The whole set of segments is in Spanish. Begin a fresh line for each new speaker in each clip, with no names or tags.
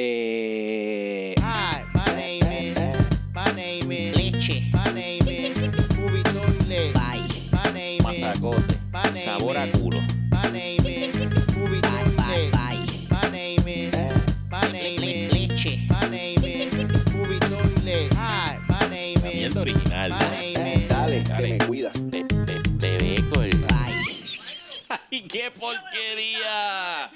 Eh,
Hi, my name is. My name is.
Leche.
My name is. Movie Toilet.
Bye.
My name is.
masacote.
My name
Sabor a
is-
culo.
My name is. Movie
Bye, bye,
Toilet.
bye.
My name is. My
Le-
name is.
leche.
My name is. Movie Toilet. Hi, my name
La
is.
mierda original.
My name is.
Dale, te
Dale.
me cuidas.
De, de, de beco el-
Bye.
¡Ay, qué porquería!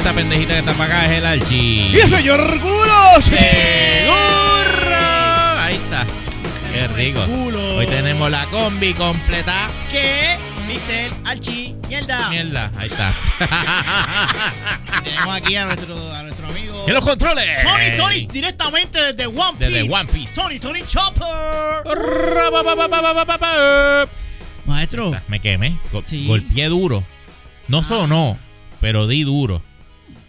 Esta pendejita que está para acá es el Archi.
Y el señor Culo.
¡Seguro! Ahí está. Qué rico. Hoy tenemos la combi completa.
Que dice el Archi. Mierda.
Mierda, ahí está.
Tenemos aquí a nuestro, a nuestro amigo.
¡En los controles!
Tony, Tony, directamente desde One Piece.
Desde One Piece.
Tony, Tony Chopper. Maestro.
Me quemé. Go-
Sí.
Golpeé duro. No sonó, pero di duro.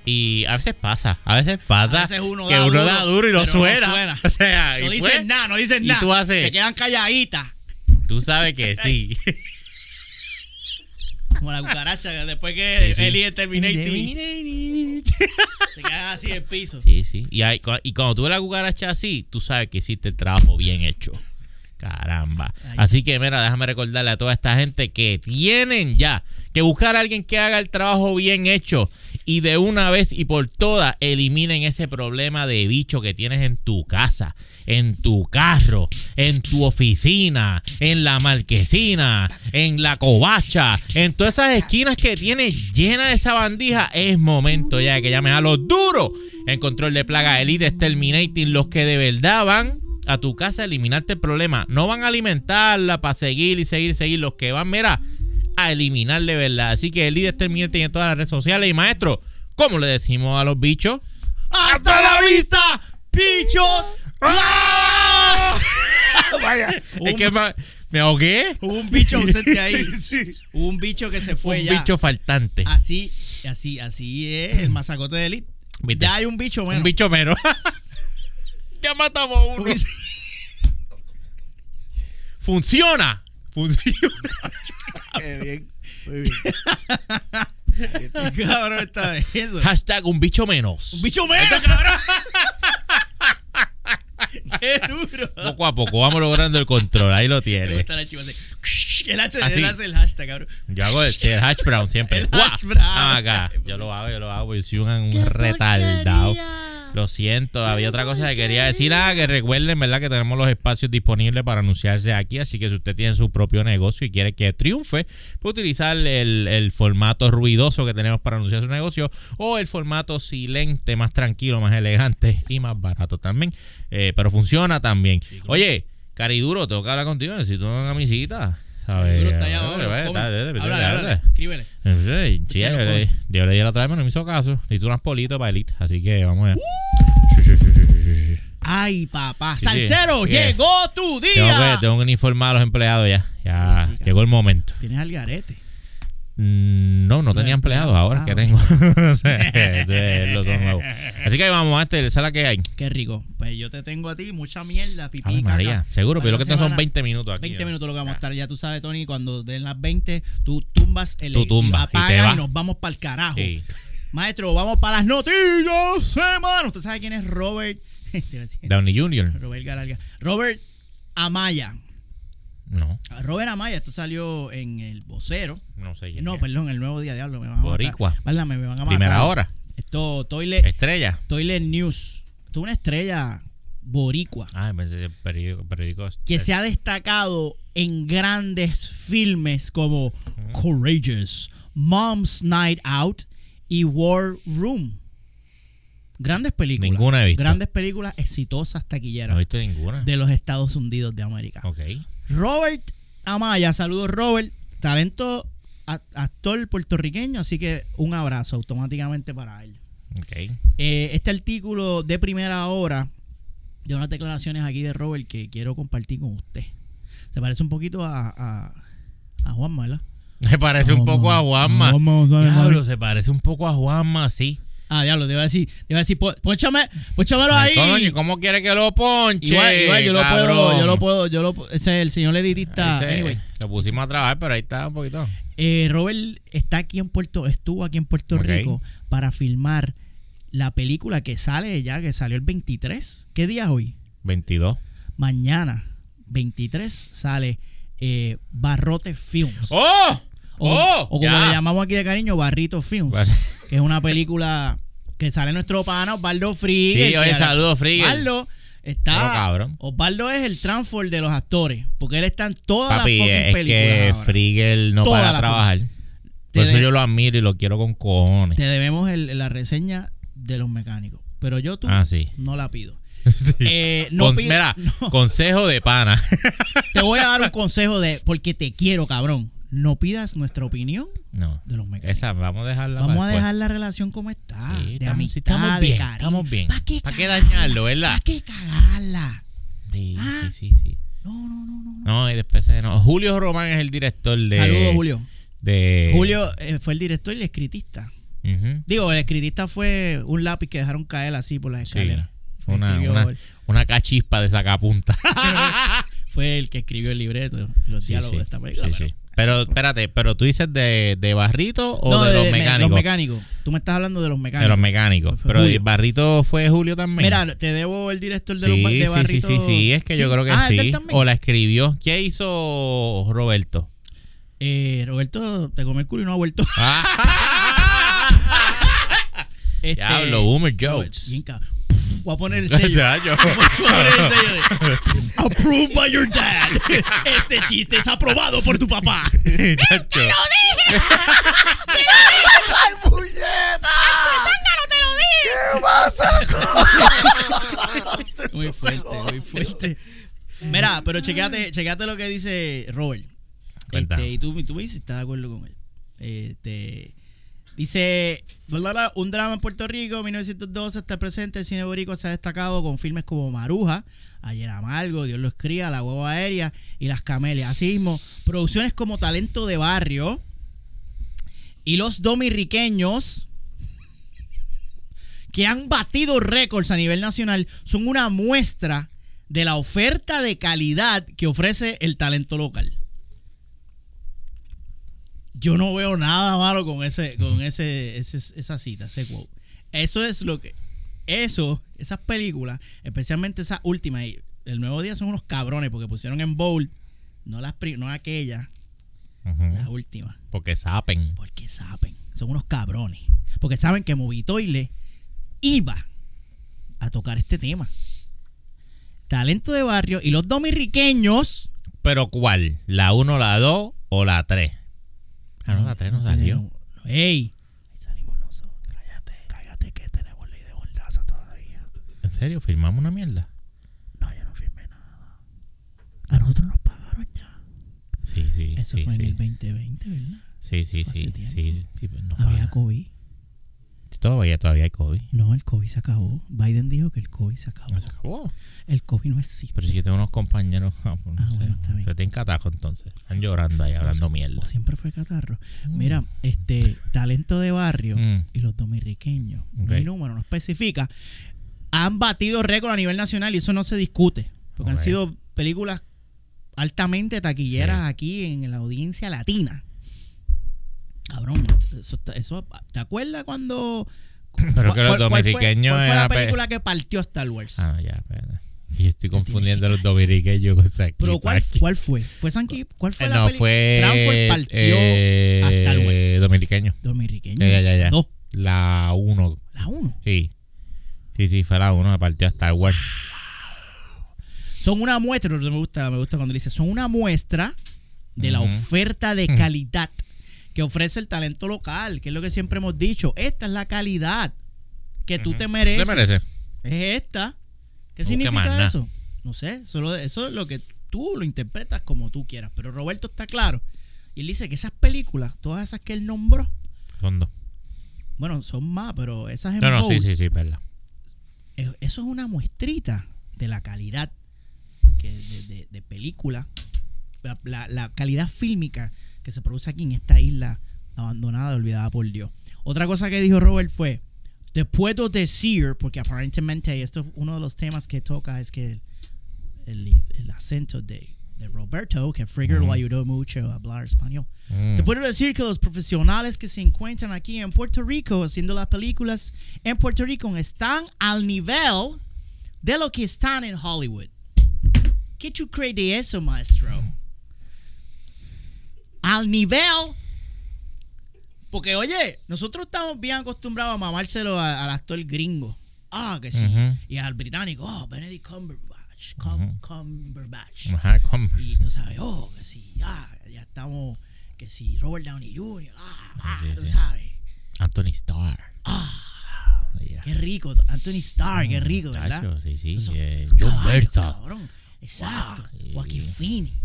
Y a veces pasa, a veces pasa
A veces uno
que
da
uno
duro,
da duro y no
pero no
suena.
suena.
O sea,
No dicen
pues,
nada, no dicen nada.
tú haces-
Se quedan calladitas.
Tú sabes que sí.
Como la cucaracha después que
Sí, sí.
Eli es Terminator. Se quedan así en el piso.
Sí, sí. Y, hay- y cuando tú ves la cucaracha así, tú sabes que hiciste el trabajo bien hecho. Caramba. Así que, mira, déjame recordarle a toda esta gente que tienen ya que buscar a alguien que haga el trabajo bien hecho y de una vez y por todas eliminen ese problema de bicho que tienes en tu casa, en tu carro, en tu oficina, en la marquesina, en la covacha, en todas esas esquinas que tienes llena de esa bandija. Es momento ya de que llames a los duros en control de plaga Elite Exterminating, los que de verdad van a tu casa a eliminarte el problema. No van a alimentarla para seguir y seguir, seguir. Los que van, mira, a eliminar de verdad. Así que el líder Exterminating en todas las redes sociales. Y maestro, ¿cómo le decimos a los bichos?
¡Hasta la vista, pichos!
Vaya, es que me, me ahogué.
Hubo un bicho ausente ahí. Hubo un bicho que se fue
Un
ya.
bicho faltante.
Así, así, así es el masacote de Elite.
¿Viste?
Ya hay un bicho menos.
Un bicho mero. ya matamos uno.
Porque-
Funciona. Funciona.
Qué bien. Muy bien. Qué cabrón está eso.
Hashtag un bicho menos.
Un bicho menos, cabrón. Qué duro.
Poco a poco vamos logrando el control. Ahí lo tiene.
El hace el hashtag, cabrón.
Yo hago el, el hash brown siempre.
El hash brown.
Ah, acá. Yo lo hago, yo lo hago. Yo soy un, un retardado. Lo siento, había otra cosa que quería decir. Ah, que recuerden, ¿verdad? Que tenemos los espacios disponibles para anunciarse aquí. Así que si usted tiene su propio negocio y quiere que triunfe, puede utilizar el, el formato ruidoso que tenemos para anunciar su negocio o el formato silente, más tranquilo, más elegante y más barato también. Eh, pero funciona también. Oye, Cariduro, tengo que hablar contigo. Necesito una camisita. ¿Sabes?
Está allá abajo. Háblale, háblale. Escríbele.
Sí, sí, yo, le, yo le di la otra vez, pero no me hizo caso. Necesito unas politos para Elite, así que vamos a ver.
Uh. Ay, papá.
Sí.
llegó tu
Tengo
día.
que, tengo que informar a los empleados ya. Ya llegó el momento.
Tienes al garete.
Mm, No, no tenía empleados ahora
Ah,
que
ok.
tengo. Así que vamos a este, esa es la que hay.
Qué rico. Pues yo te tengo a ti mucha mierda, pipí.
Ay. María, seguro, pero lo que tengo son
semana,
20 minutos aquí.
20
¿no?
minutos lo que vamos a estar. Ya tú sabes, Tony, cuando den las 20, tú tumbas el
Tú tumbas y te vas.
y nos vamos para el carajo.
Sí.
Maestro, vamos para las noticias, semana. ¿Usted sabe quién es Robert?
Downey Jr.
Robert Galarga. Robert Amaya.
No,
Robert Amaya, esto salió en el vocero.
no sé.
No,
es.
perdón, el nuevo día diablo. Me van a matar.
Boricua.
Válgame, me van a matar.
Primera hora.
Esto, Toilet,
Estrella.
Toilet News. Esto es una estrella boricua.
Ah, pensé que periódico. periódico
que se ha destacado en grandes filmes como Courageous, Mom's Night Out y War Room. Grandes películas.
Ninguna he visto.
Grandes películas exitosas taquilleras
No he visto ninguna.
de los Estados Unidos de América.
Ok.
Robert Amaya, saludos Robert, talento actor puertorriqueño, así que un abrazo automáticamente para él.
Ok.
Eh, este artículo de primera hora de unas declaraciones aquí de Robert que quiero compartir con usted. Se parece un poquito a, a, a Juanma, ¿verdad?
Me parece un
Juanma.
poco a Juanma. Diablo, se parece un poco a Juanma, sí.
Ah, diablo, te iba a decir, te iba a decir, "Pon- pónchame, pónchamelo ahí.
Coño, ¿cómo quiere que lo ponche?
Igual, igual, yo lo puedo, yo lo puedo, yo lo ese es el señor editista.
Ese,
Anyway,
Lo pusimos a trabajar, pero ahí está un poquito.
eh, Robert está aquí en Puerto, estuvo aquí en Puerto. Rico para filmar la película que sale ya, que salió el 23. ¿Qué día es hoy?
22.
Mañana, 23, sale eh, Barrote Films.
¡Oh!
O,
¡Oh!
o como le llamamos aquí de cariño, Barrito Films.
Bar-
que es una película que sale nuestro pana Osvaldo Friguel.
Sí, oye, saludos, Friguel.
Osvaldo está.
Pero, cabrón.
Osvaldo es el transfer de los actores. Porque él está en todas
Papi,
las
es
películas.
que
ahora.
Frigel no
Toda
para trabajar. Por eso yo lo admiro y lo quiero con cojones.
Te debemos el- la reseña de los mecánicos. Pero yo tú
Ah, sí.
no la pido.
Sí.
Eh, no
Con-
pido-
mira,
no.
consejo de pana.
Te voy a dar un consejo de. Porque te quiero, cabrón. No pidas nuestra opinión
No.
de los mecánicos.
Esa, vamos a dejarla
Vamos
para
a
después.
dejar la relación como está.
Sí,
de
estamos,
amistad,
sí, estamos
de
bien,
cariño.
estamos bien.
¿Para qué,
dañarlo, verdad?
¿Para qué cagarla?
Sí,
Ah.
sí, sí, sí.
No, no, no, no.
No, y después no. Julio Román es el director de.
Saludos, Julio.
De,
Julio eh, fue el director y el escritista.
Ujú.
Digo, el escritista fue un lápiz que dejaron caer así por las
Sí,
escaleras.
fue una, una, una cachispa de sacapunta.
Fue el que escribió el libreto, los
Sí,
diálogos
sí.
de esta película.
Sí,
pero-
sí. Pero espérate, pero tú dices de, de Barrito o
No,
de, los
me-
mecánicos?
Los mecánicos. Tú me estás hablando de los mecánicos.
De los mecánicos. Pero
Julio.
el Barrito fue Julio también.
Mira, te debo el director de
sí,
los de
sí, sí,
Barrito.
sí, sí, es que yo creo que
Ah, ¿es de
sí. O la escribió. ¿Qué hizo Roberto?
Eh, Roberto te come el culo y no ha vuelto. Este,
Diablo, boomer jokes.
bien Voy a poner el sello.
Ya, yo-
Voy a poner el sello de, Approved by your dad. Este chiste es aprobado por tu papá.
Chacho.
Muy fuerte, muy fuerte. Mira, pero chequeate, chequeate lo que dice Robert. Este, y tú, y tú me dices si estás de acuerdo con él. Este, dice, un drama en Puerto Rico, 1912 está presente, el cine boricua se ha destacado con filmes como Maruja, Ayer Amargo, Dios lo escría, La Hueva Aérea y Las Camelias. Así mismo, producciones como Talento de Barrio y Los Dominriqueños que han batido récords a nivel nacional son una muestra de la oferta de calidad que ofrece el talento local. Yo no veo nada malo con ese, con ese, ese- esa cita, ese quote. Eso es lo que, eso, esas películas, especialmente esa última, y el nuevo día son unos cabrones porque pusieron en bold, no las, pri- no aquella, la última.
Porque sapen.
Porque saben, son unos cabrones. Porque saben que Movitoile iba a tocar este tema. Talento de barrio y los dominriqueños.
¿Pero cuál? ¿La 1, la 2 o la 3? Ah, no, la 3 no salió.
tenemos- ¡Ey! Ahí salimos nosotros. Cállate, cállate que tenemos ley de mordaza todavía.
¿En serio? ¿Firmamos una mierda?
No, yo no firmé nada. A nosotros nos pagaron ya.
Sí, sí.
Eso
sí,
fue
sí.
en el 2020, ¿verdad?
Sí, sí,
hace
sí.
tiempo.
Sí, sí, pues no
Había
paga.
COVID.
Todavía, todavía hay COVID.
No, el COVID se acabó. Biden dijo que el COVID se acabó.
No se acabó.
El COVID no existe.
Pero si yo tengo unos compañeros, ah, pues no
Ah,
sé,
bueno, está bien.
se tienen catajo entonces. Están llorando ahí, hablando mierda.
O siempre fue catarro. Mira, este talento de barrio
Mm.
y los dominriqueños,
Ok.
no hay número, no especifica, han batido récord a nivel nacional y eso no se discute. Porque han sido películas altamente taquilleras
Sí.
aquí en la audiencia latina. Cabrón, eso, eso- ¿te acuerdas cuando...
Pero que los
cuál- cuál fue-
dominiqueños
¿Cuál fue la
era pe-
película que partió Star Wars?
Ah, ya, espérate. Y estoy confundiendo a los dominiqueños con Saki
Pero ¿cuál. ¿cuál fue? ¿Fue Sanky? ¿Cuál fue
Eh,
la
no,
película?
fue.
Transform partió
eh,
a Star Wars.
Dominiqueño.
Dominriqueño.
Ya, ya, ya.
Dos.
La 1.
La uno.
Sí. Sí, sí, fue la 1. Me partió a Star Wars.
son una muestra, me gusta, me gusta cuando dice, son una muestra de la
Ujú.
oferta de calidad que ofrece el talento local, que es lo que siempre hemos dicho. Esta es la calidad que tú te mereces.
¿Te mereces?
Es esta. ¿Qué
No
significa eso? No sé, solo eso es lo que tú lo interpretas como tú quieras. Pero Roberto está claro. Y él dice que esas películas, todas esas que él nombró,
Son dos.
bueno, son más, pero esas en
No, no, sí, sí, sí, verdad.
eh, eso es una muestrita de la calidad que de, de- de película, la, la- la calidad fílmica que se produce aquí en esta isla abandonada, olvidada por Dios. Otra cosa que dijo Robert fue, te puedo decir, porque aparentemente esto es uno de los temas que toca, es que el, el- el acento de, de Roberto, que Frigger lo ayudó mucho a hablar español.
Mm.
Te puedo decir que los profesionales que se encuentran aquí en Puerto Rico haciendo las películas en Puerto Rico están al nivel de lo que están en Hollywood. ¿Qué tú crees de eso, maestro? Al nivel. Porque, oye, nosotros estamos bien acostumbrados a mamárselo a- al actor gringo. Ah, que sí. Y al británico, oh, Benedict Cumberbatch. Cum- Cumberbatch.
Ajá, com-
Y tú sabes, oh, que sí, ya, ya estamos, que sí, Robert Downey Jr., ah, ah,
Sí,
tú
sí.
sabes.
Anthony Starr.
Ah,
Yeah.
qué rico, Anthony Starr, qué rico, ¿verdad?
Chacho, sí, sí. Eh, John
caballos,
Bertha.
cabrón. Exacto.
Wow, sí.
Joaquin Phoenix.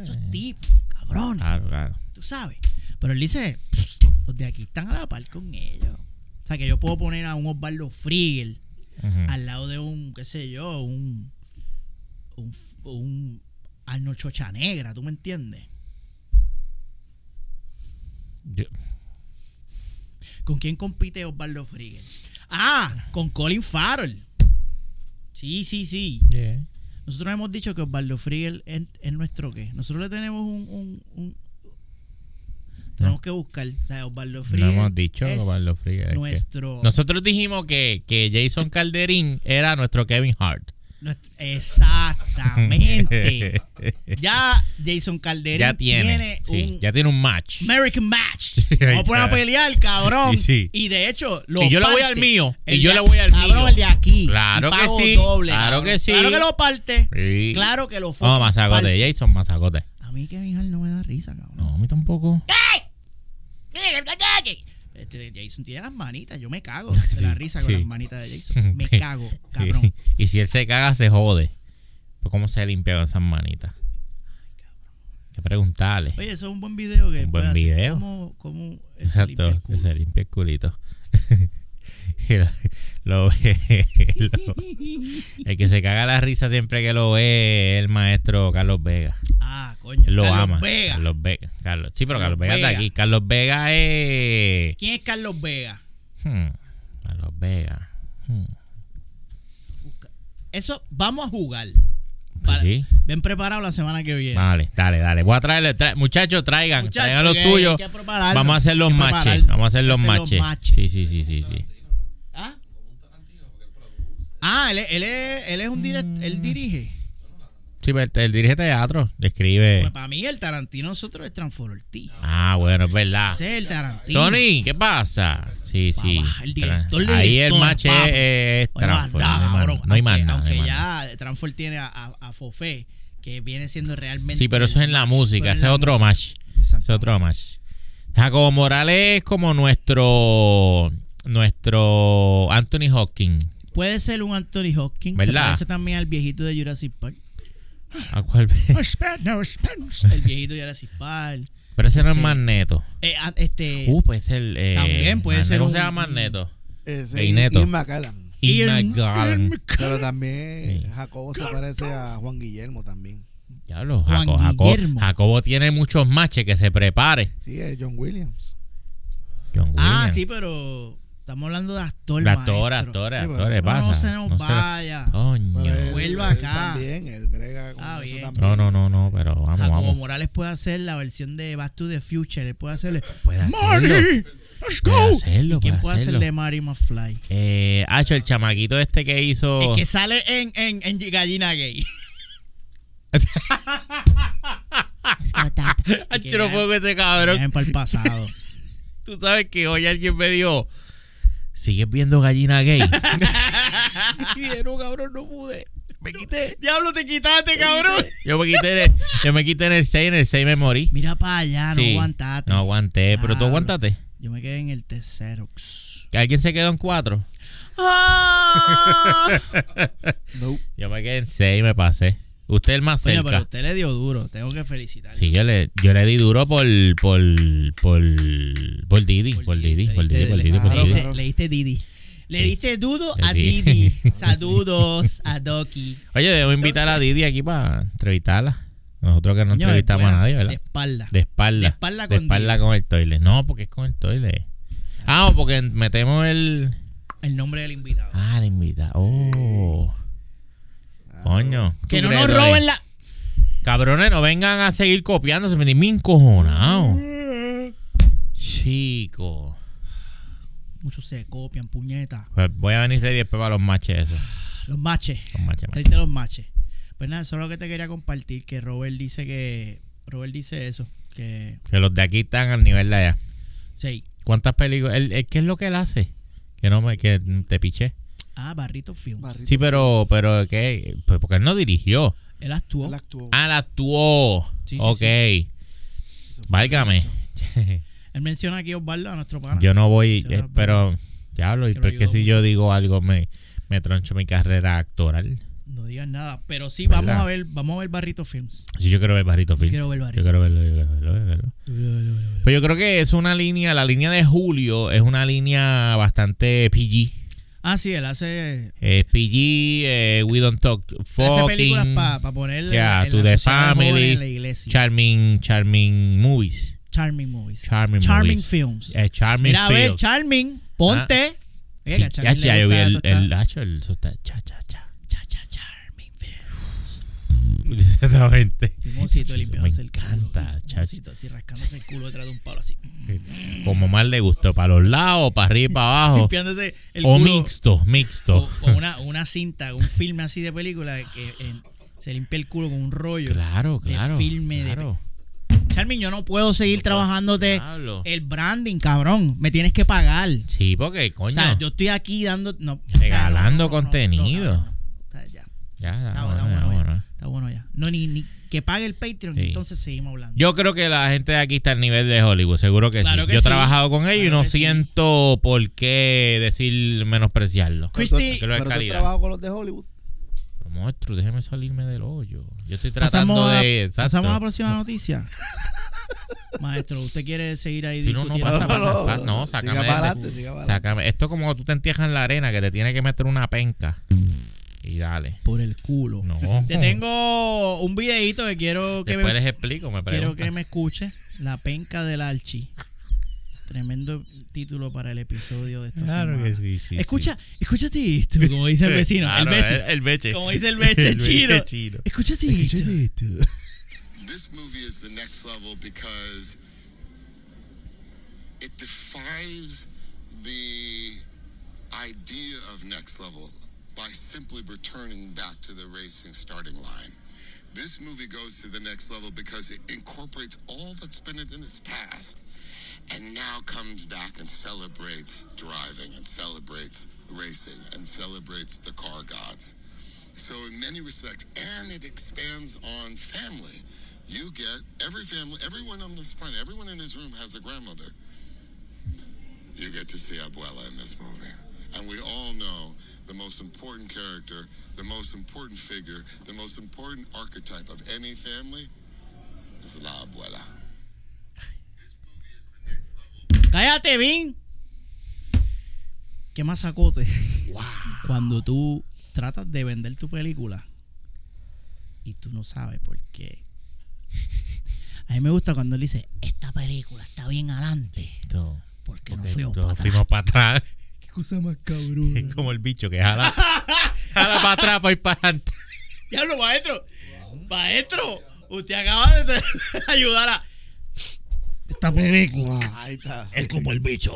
Esos
Eh,
tipos, cabrón,
Claro, claro.
tú sabes. Pero él dice, "Pss, los de aquí están a la par con ellos. O sea, que yo puedo poner a un Osvaldo Friegel
Ujú.
al lado de un, qué sé yo, un, un, un Arnold Chocha Negra, ¿tú me entiendes?
Yo-
¿Con quién compite Osvaldo Friegel? Ah, con Colin Farrell. Sí, sí, sí.
yeah.
Nosotros hemos dicho que Osvaldo Friegel es, es nuestro qué. Nosotros le tenemos un... un- un- tenemos que buscar. O sea, Osvaldo
No
Friegel
hemos dicho
es
Osvaldo es que-
nuestro...
Nosotros dijimos que, que Jason Calderín era nuestro Kevin Hart.
Exactamente. ya Jason Calderín
ya tiene. sí,
un
ya tiene un match.
American Match. Vamos a poner a
está.
pelear, cabrón.
Sí, sí.
Y de hecho, lo
Y yo le voy
parte.
al mío, y yo le voy al
cabrón,
mío.
el de aquí.
Claro que sí,
doble,
claro
cabrón.
que sí.
Claro que lo parte. Claro que lo
No,
fucking
masacote.
parte.
Jason, masacote.
A mí Kevin Hart no me da risa, cabrón.
No, a mí tampoco.
Este Jason tiene las manitas, yo me cago de
Sí,
la risa con
sí.
las manitas de Jason. Me cago, cabrón.
Y si él se caga, se jode. Pues, ¿Cómo se limpia con esas manitas? Hay que preguntarle.
Oye, eso es un buen video que
Un buen
hacer.
video.
¿Cómo, cómo se limpia
Exacto,
el
que se limpia el culito. Lo, ve. lo- el que se caga la risa siempre que lo ve es el maestro Carlos Vega.
Ah, coño.
Él lo
Carlos
ama.
Vega.
Carlos Vega. Carlos. Sí, pero
Carlos
Vega, está aquí. Carlos Vega es.
¿Quién es Carlos Vega?
Hmm, Carlos Vega. Hmm.
Eso, vamos a jugar.
Pues sí.
Ven preparado la semana que viene.
Vale, dale, dale. Voy a traerle. tra- muchachos, traigan.
Muchachos,
traigan lo
que-
suyo.
hay que prepararnos,
Vamos a hacer los matches. Vamos a hacer los
los
matches. Sí, sí, sí, sí, sí.
¿Ah? Ah, él, es- él es, él es un direct, él dirige.
Sí, pero él, él dirige teatro. Escribe.
Pues para mí el Tarantino nosotros es Transformer Ortiz.
Ah, bueno, es verdad.
Ese es el Tarantino.
Tony, ¿qué pasa? Sí, sí.
El director de
Ahí el match es, es
No hay más nada, Aunque-
no
ya Transform tiene a, a, a Fofé, que viene siendo realmente.
Sí, pero eso es en la música. Ese es otro match. Ese es otro match. Jacobo Morales es como nuestro nuestro Anthony Hopkins.
Puede ser un Anthony Hopkins. Se
¿Verdad?
parece también al viejito de Jurassic Park.
¿A cuál?
El viejito de Jurassic Park.
Pero ese no es
Este-
Magneto.
Eh, ah, este.
Uh, puede ser. Eh,
También puede
Magneto.
ser
¿Cómo
un-
se llama Magneto?
Ese
Ey, Neto.
Ian McCallan.
Ian
Ian-
McGarren.
Pero también
Sí.
Jacobo se parece a Juan Guillermo también.
Diablo,
Juan
Jaco- Jaco-
Guillermo.
Jacobo tiene muchos matches que se prepare.
Sí, es John Williams.
John
Ah,
Williams.
sí, pero estamos hablando de actor,
De actor,
maestro.
actor,
Sí,
actor.
pero
¿qué
No,
pasa?
no se nos
No
vaya.
Coño.
Vuelva
él
acá.
También, él brega con
Ah,
eso
bien.
también.
No, no, no, no, pero vamos,
Jacobo
vamos.
Morales puede hacer la versión de Back to the Future. Él puede hacerle.
Puede hacerlo.
¡Marty! ¡Let's go!
Puede hacerlo,
¿Y quién
puede hacerlo.
hacerle Marty McFly?
Eh, Hacho, el chamaquito este que hizo.
El que sale en, en, en Gallina Gay.
Hacho, no puedo con ese cabrón.
Para el pasado.
Tú sabes que hoy alguien me dijo. ¿Sigues viendo gallina gay? y dije, no, cabrón, no pude. Me quité.
¡Diablo, te quitaste, cabrón!
Yo me quité, en el- yo me quité en el 6, en el 6 me morí.
Mira para allá, no
Sí.
aguantaste.
No aguanté, pero tú aguantaste.
Yo me quedé en el tercero.
¿Que alguien se quedó en 4?
¡Ah!
No.
Yo me quedé en 6 me pasé. Usted es el más cerca.
pero usted le dio duro. Tengo que felicitarle.
Sí, yo le, yo le di duro por, por, por, por Didi, por Didi, por Didi, por Didi, por Didi.
Le,
claro.
le diste Didi. Le diste dudo a
di.
Didi. Saludos a Doki.
Oye, debo invitar a Didi aquí para entrevistarla. Nosotros que no entrevistamos a nadie,
De
¿verdad?
espalda.
De espalda.
De espalda
De
con
espalda
Didi.
con el toilet. No, porque es con el toilet. Ah, o porque metemos el,
El nombre del invitado.
Ah, la invita. Oh. Coño.
que
¿tú
no nos roben la.
Cabrones, no vengan a seguir copiándose. Me mi encojonado. Chico.
Muchos se copian, puñeta.
Pues voy a venir ready después para los matches esos.
Los matches.
Los matches.
Traiste los matches. Pues nada, eso es lo que te quería compartir. Que Robert dice que. Robert dice eso. Que.
Que los de aquí están al nivel de allá.
Sí.
¿Cuántas películas? ¿Qué es lo que él hace? Que no me, que te piché.
Ah, Barrito Films.
Barrito
Sí, pero, pero ¿qué? Pues porque él no dirigió.
Él actuó.
Él actuó.
Ah, él actuó.
Sí, sí,
ok.
Fue
Válgame.
Él menciona aquí Osvaldo, a nuestro pana.
Yo no voy,
Sí,
eh, pero diablo, y
Que lo
porque si
mucho.
yo digo algo me, me troncho mi carrera actoral.
No digas nada. Pero sí,
¿Verdad?
vamos a ver, vamos a ver Barrito Films.
Si yo quiero ver Barrito Film.
Quiero ver Barrito.
Yo quiero verlo, yo quiero verlo, yo quiero verlo. Pues yo creo que es una línea, la línea de Julio es una línea bastante PG.
Ah, sí, él hace,
Es PG, eh, We Don't Talk
hace películas
Fucking,
para poner
yeah,
en
to
la
the family,
en la iglesia.
Charming, Charming Movies.
Charming Movies.
Charming,
Charming
movies.
Films.
Eh, charming
Mira, a ver. Charming, ponte. Oye,
Sí, ya, ya, yo vi
gusta
el,
esta-
el, hacho, el- eso está cha, cha, cha.
Cha, cha, Charming Films.
Exactamente.
Un limpiándose
me
el culo.
encanta,
Un
chacho.
así rascándose el culo detrás de un palo así.
Como más le gustó, para los lados, para arriba y para abajo.
Limpiándose el
O
culo.
mixto, mixto.
O, o una, una cinta, un filme así de película que eh, se limpia el culo con un rollo.
Claro,
de
claro.
filme, de-
claro.
Charming, yo no puedo seguir trabajándote
Diablo.
el branding, cabrón. Me tienes que pagar.
Sí, porque,
O
coño.
sea, yo estoy aquí dando. No,
Regalando
o
contenido.
no, o ya,
Ya, ya,
está,
bueno,
bueno, bueno. Está bueno ya. No, ni, ni que pague el Patreon,
Sí.
entonces seguimos hablando.
Yo creo que la gente de aquí está al nivel de Hollywood, seguro que
Claro
sí.
que
Yo he
sí.
trabajado con ellos y no siento por qué decir menospreciarlo.
Christy,
Pero tú
calidad.
trabajado con los de Hollywood.
Pero, monstruo, déjeme salirme del hoyo. Yo estoy tratando
pasamos,
de.
Pasamos a la próxima noticia. Maestro, ¿usted quiere seguir ahí
Sí, no, no,
discutiendo?
pasa, pasa, pasa. No,
Siga
sácame.
para
de-
adelante, siga para adelante.
sácame. Esto es como tú te entierras en la arena que te tiene que meter una penca. Y dale.
Por el culo.
No.
Te tengo un videito que quiero que
Después
me,
les explico, me
quiero que me escuche. La penca del Archi. Tremendo título para el episodio de esta
Claro
semana.
que sí, sí.
Escucha, escúchate esto, como dice el vecino.
Claro,
el beche.
el, el beche.
Como dice el beche
El beche
chino.
chino.
Escúchate esto.
This movie is the next level because it defies the idea of next level by simply returning back to the racing starting line. This movie goes to the next level because it incorporates all that's been in its past and now comes back and celebrates driving and celebrates racing and celebrates the car gods. So in many respects, and it expands on family. You get every family, everyone on this planet, everyone in this room has a grandmother. You get to see Abuela in this movie. And we all know the most important character, the most important figure, the most important archetype of any family is La Abuela.
Cállate, Vin. Qué masacote. Cuando tú tratas de vender tu película y tú no sabes por qué. A mí me gusta cuando él dice, esta película está bien adelante.
Esto-
Porque no
porque
fuimos para atrás. Cosa más cabrón.
Es como el bicho que jala, jala para atrás para ir para adelante.
Diablo, maestro. Maestro, usted acaba de ayudar a. Esta película
Ahí está.
es como el bicho.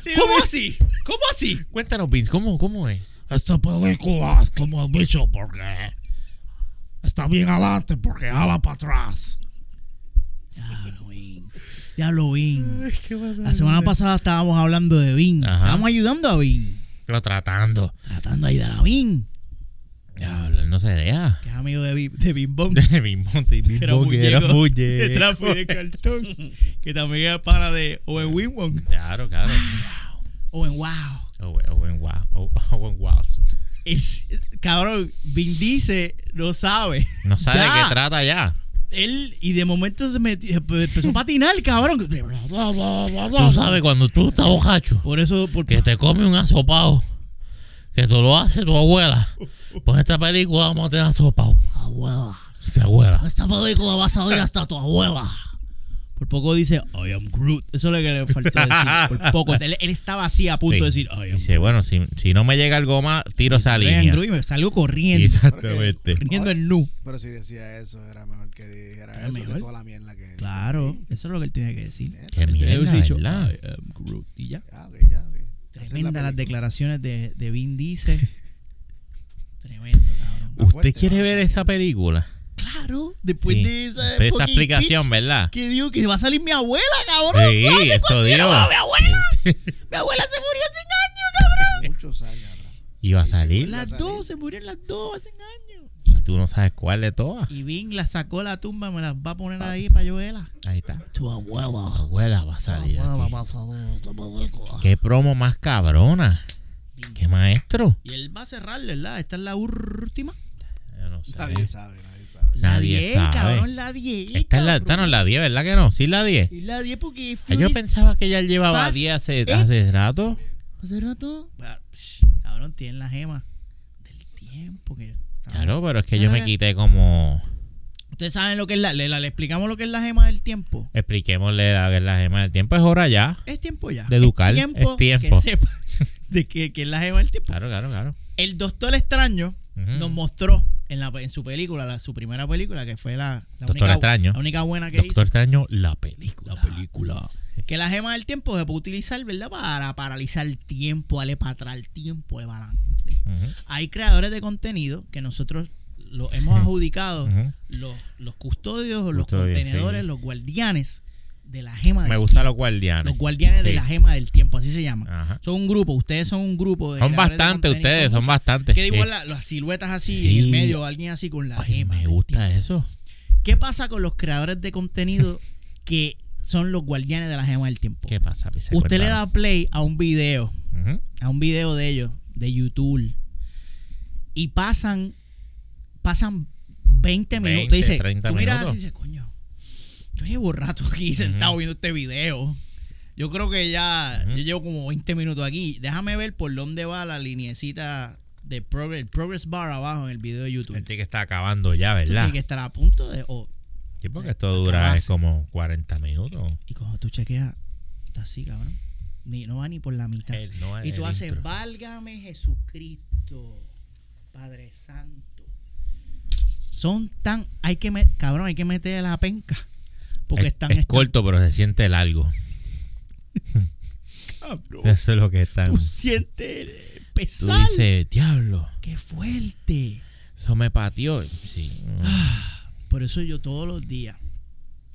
Sí,
¿Cómo
Luis.
así? ¿Cómo así?
Cuéntanos, Vince, ¿cómo, cómo es?
Esta película es como el bicho porque está bien adelante porque jala para atrás.
Diablo, Vin. Diablo, Vin. La semana pasada estábamos hablando de Vin.
Ajá.
Estábamos ayudando a Vin.
Lo tratando.
Tratando de ayudar a Vin.
Diablo, él no se deja.
Que es amigo de, Vin- de Bing Bong.
De monte y mi
Era
boca, era
muñeco de trapo y de cartón. que también era pana de Owen Winwon.
Claro, claro.
Owen Wow.
Owen, Owen, wow. Owen, wow.
Es- cabrón, Vin dice, no sabe.
No sabe
Ya.
de qué trata ya.
Él, y de momento se metió- empezó a patinar, cabrón.
Tú sabes cuando tú estás bojacho
Por eso, por,
que te come un asopado, que tú lo hace tu abuela. Pues esta película vamos a tener asopado.
Abuela.
Tu abuela.
Esta película va a salir hasta tu abuela.
Por poco dice, I am Groot. Eso es lo que le faltó decir. Por poco. Él, él estaba así a punto de decir, I am
Dice, bueno, si, si no me llega algo más, tiro esa línea.
Groot", y me salgo corriendo.
Exactamente.
Corriendo en nu.
Pero si decía eso, era mejor que dijera
Era
eso
mejor.
que toda la mierda que
Claro, eso es lo que él tiene que decir.
Qué
Él
mierda,
dicho. I am Groot. Y ya.
Ya, ya, la
Tremenda las declaraciones de, de Vin Diesel. Tremendo, cabrón.
¿Usted
fuerte,
quiere
¿no?
ver esa película?
Claro, después
Sí.
de esa,
de esa explicación,
pitch
¿verdad?
Que digo que va a salir mi abuela, cabrón.
Sí,
¿Qué hace
eso
veo a Mi abuela. mi abuela se murió hace años, cabrón.
Muchos años.
Iba a salir.
Las
salir.
dos, se murieron las dos hace años.
Y tú no sabes cuál de todas.
Y Vin la sacó de la tumba, me las va a poner ahí para yo verla.
Ahí está.
Tu abuela.
Tu abuela va a salir.
abuela
aquí.
va a salir, tu.
Qué promo más cabrona. Qué maestro.
Y él va a cerrar, ¿verdad? Esta es la última.
Yo no sé.
Nadie sabe, nadie.
La
Nadie
10,
sabe.
cabrón, la 10.
Esta, es la, esta no es la 10, ¿verdad que no? Sí, la 10.
Y la 10 porque
Ah, Yo pensaba que ya llevaba
Fast
10 hace, hace rato.
Hace rato. Ah, Cabrón, tienen la gema del tiempo. que
Claro, pero es que yo me quité como.
Ustedes saben lo que es la. Le, la- le explicamos lo que es la gema del tiempo.
Expliquémosle la, la gema del tiempo. Es hora ya.
Es tiempo ya.
De educar,
Es tiempo,
es tiempo.
que sepa de que, que es la gema del tiempo.
Claro, claro, claro.
El Doctor Extraño
Ujú.
nos mostró en, la, en su película, la, su primera película, que fue la, la
Doctor
única,
Extraño.
la única buena que
Doctor
hizo.
Extraño, la película.
La película. Que la gema del tiempo se puede utilizar, ¿verdad? Para paralizar el tiempo, darle para atrás el tiempo, de adelante.
Ujú.
Hay creadores de contenido que nosotros lo hemos adjudicado los, los custodios, los
Custodios,
contenedores,
sí.
los guardianes de la gema del
Me
tiempo.
gustan los guardianes.
Los guardianes de la gema del tiempo, así se llama.
Ajá.
Son un grupo, ustedes son un grupo de
Son
de contenido,
ustedes, son bastantes.
Que igual
Sí.
la- las siluetas así
Sí.
en el medio, alguien así con la
Ay,
gema.
me gusta eso.
¿Qué pasa con los creadores de contenido que son los guardianes de la gema del tiempo?
¿Qué pasa?
Usted le da play a un video, a un video de ellos, de YouTube, y pasan, pasan 20 minutos.
20,
dice,
30
tú miras
minutos.
así y dices, coño, yo llevo rato aquí sentado viendo este video. Yo creo que ya,
Ujú.
yo llevo como 20 minutos aquí. Déjame ver por dónde va la linecita de progress, progress bar abajo en el video de YouTube.
El que está acabando ya,
Esto
¿verdad?
tiene que estar a punto de... o-
Sí, porque esto dura es como 40 minutos.
y cuando tú chequeas, está así, cabrón. Ni, no va ni por la mitad.
El- no
y tú haces,
intro.
válgame Jesucristo, Padre Santo. Son tan, hay que, me- cabrón, hay que meter la penca. Porque
es,
están,
es
están-
corto, pero se siente largo.
cabrón,
Eso es lo que están.
tú sientes
Tú
pesar.
dices, diablo,
Qué fuerte.
eso me pateó. Sí.
Por eso yo todos los días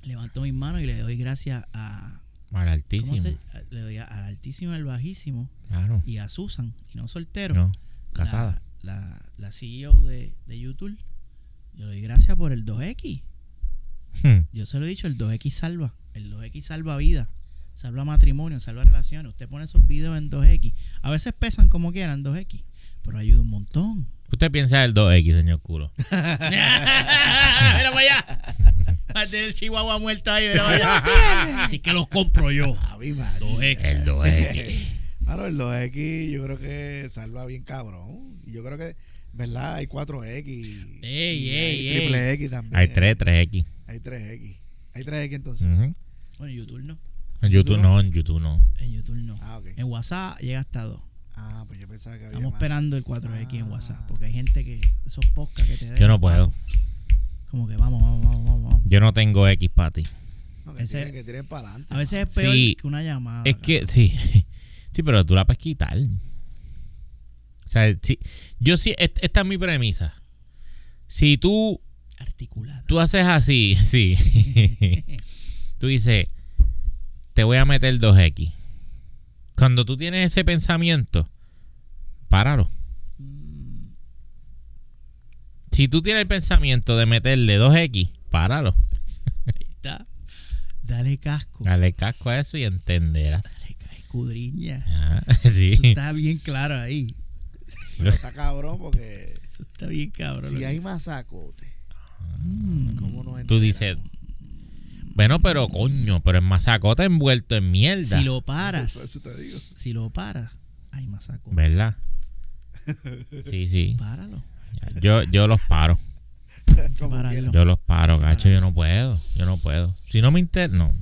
levanto mis manos y le doy gracias a, ¿cómo
altísimo.
se? Le doy a- al Altísimo, al Bajísimo
Claro.
y a Susan, y no soltero.
No, casada.
La, la, la CEO de, de YouTube. Yo le doy gracias por el 2X.
Hmm.
Yo se lo he dicho, el 2X salva. El 2X salva vida. Salva matrimonio, salva relaciones. Usted pone esos videos en 2X. A veces pesan como quieran 2X. Pero ayuda un montón.
Usted piensa del 2X, señor culo.
mira para allá. Va a tener el chihuahua muerto ahí. Mira para allá. Así que los compro yo.
A mí, María.
2X.
El 2X.
Claro, el 2X yo creo que salva bien cabrón. Y yo creo que, ¿verdad? Hay 4X. y-
Ey,
y
ey,
hay
ey.
triple X también.
Hay 3, 3X.
Hay 3X. Hay 3X entonces.
Ujú.
Bueno, en YouTube no.
En YouTube no, en YouTube no.
En YouTube no.
Ah, ok.
En WhatsApp llega hasta 2.
Ah, pues yo pensaba que había
Estamos
más.
esperando el 4X en
Ah.
WhatsApp. Porque hay gente que. Esos podcasts que te
Yo
dejan,
no puedo.
Como que vamos, vamos, vamos, vamos. vamos.
Yo no tengo X para ti.
No, que,
Ese-
tiren, que tiren para adelante.
A veces es peor
Sí.
que una llamada.
Es que, sí. Sí, pero tú la puedes quitar. O sea, sí, yo sí, est- esta es mi premisa. Si tú,
Articulada.
tú haces así, sí. tú dices, te voy a meter 2X. Cuando tú tienes ese pensamiento, páralo. Si tú tienes el pensamiento de meterle 2X, páralo.
Ahí está. Dale casco.
Dale casco a eso y entenderás.
Dale escudriña.
Ah, sí.
Eso está bien claro ahí.
Pero está cabrón porque
Eso está bien cabrón.
si hay masacote,
Mm.
¿cómo no
Tú dices, bueno, pero coño, pero en masacota envuelto en mierda.
Si lo paras,
eso te digo.
si lo paras, hay más saco.
¿Verdad? Sí, sí.
Páralo.
Yo, yo los paro. Yo los paro, gacho. Yo no puedo. Yo no puedo. Si no me inter... No.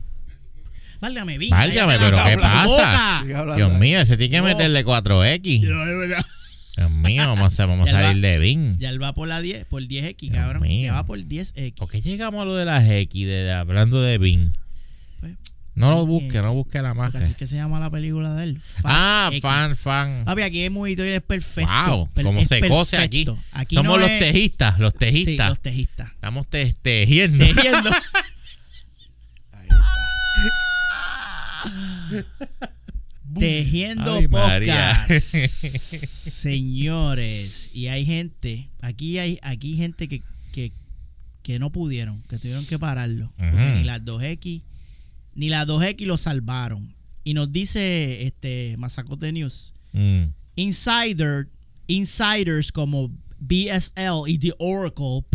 Válgame, Vin.
Válgame, pero ¿qué pasa? Dios mío, ese tiene que
No.
meterle 4X. Dios mío, vamos a, vamos a
él va-
salir de Bing.
Ya él va por la 10, por 10X,
Dios
cabrón.
mío.
Ya va por 10X.
¿Por qué llegamos a lo de las X, de, hablando de Bing?
Pues,
No lo
eh,
busque, no busque la marca.
así es que se llama la película de él. Fast
Ah,
X.
fan, fan.
Papi, aquí es muy es perfecto.
Wow,
Per-
como se cose aquí.
Aquí
Somos
no
los
es-
tejistas, los
Sí,
tejistas.
los tejistas.
Estamos te- tejiendo.
Tejiendo.
Ahí está.
Tejiendo
Ay,
podcast. Señores, y hay gente, aquí hay aquí gente que, que, que no pudieron, que tuvieron que pararlo. Porque ni las 2X, ni las 2X lo salvaron. Y nos dice este Mazacote News,
Mm.
Insider, insiders como BSL y The Oracle,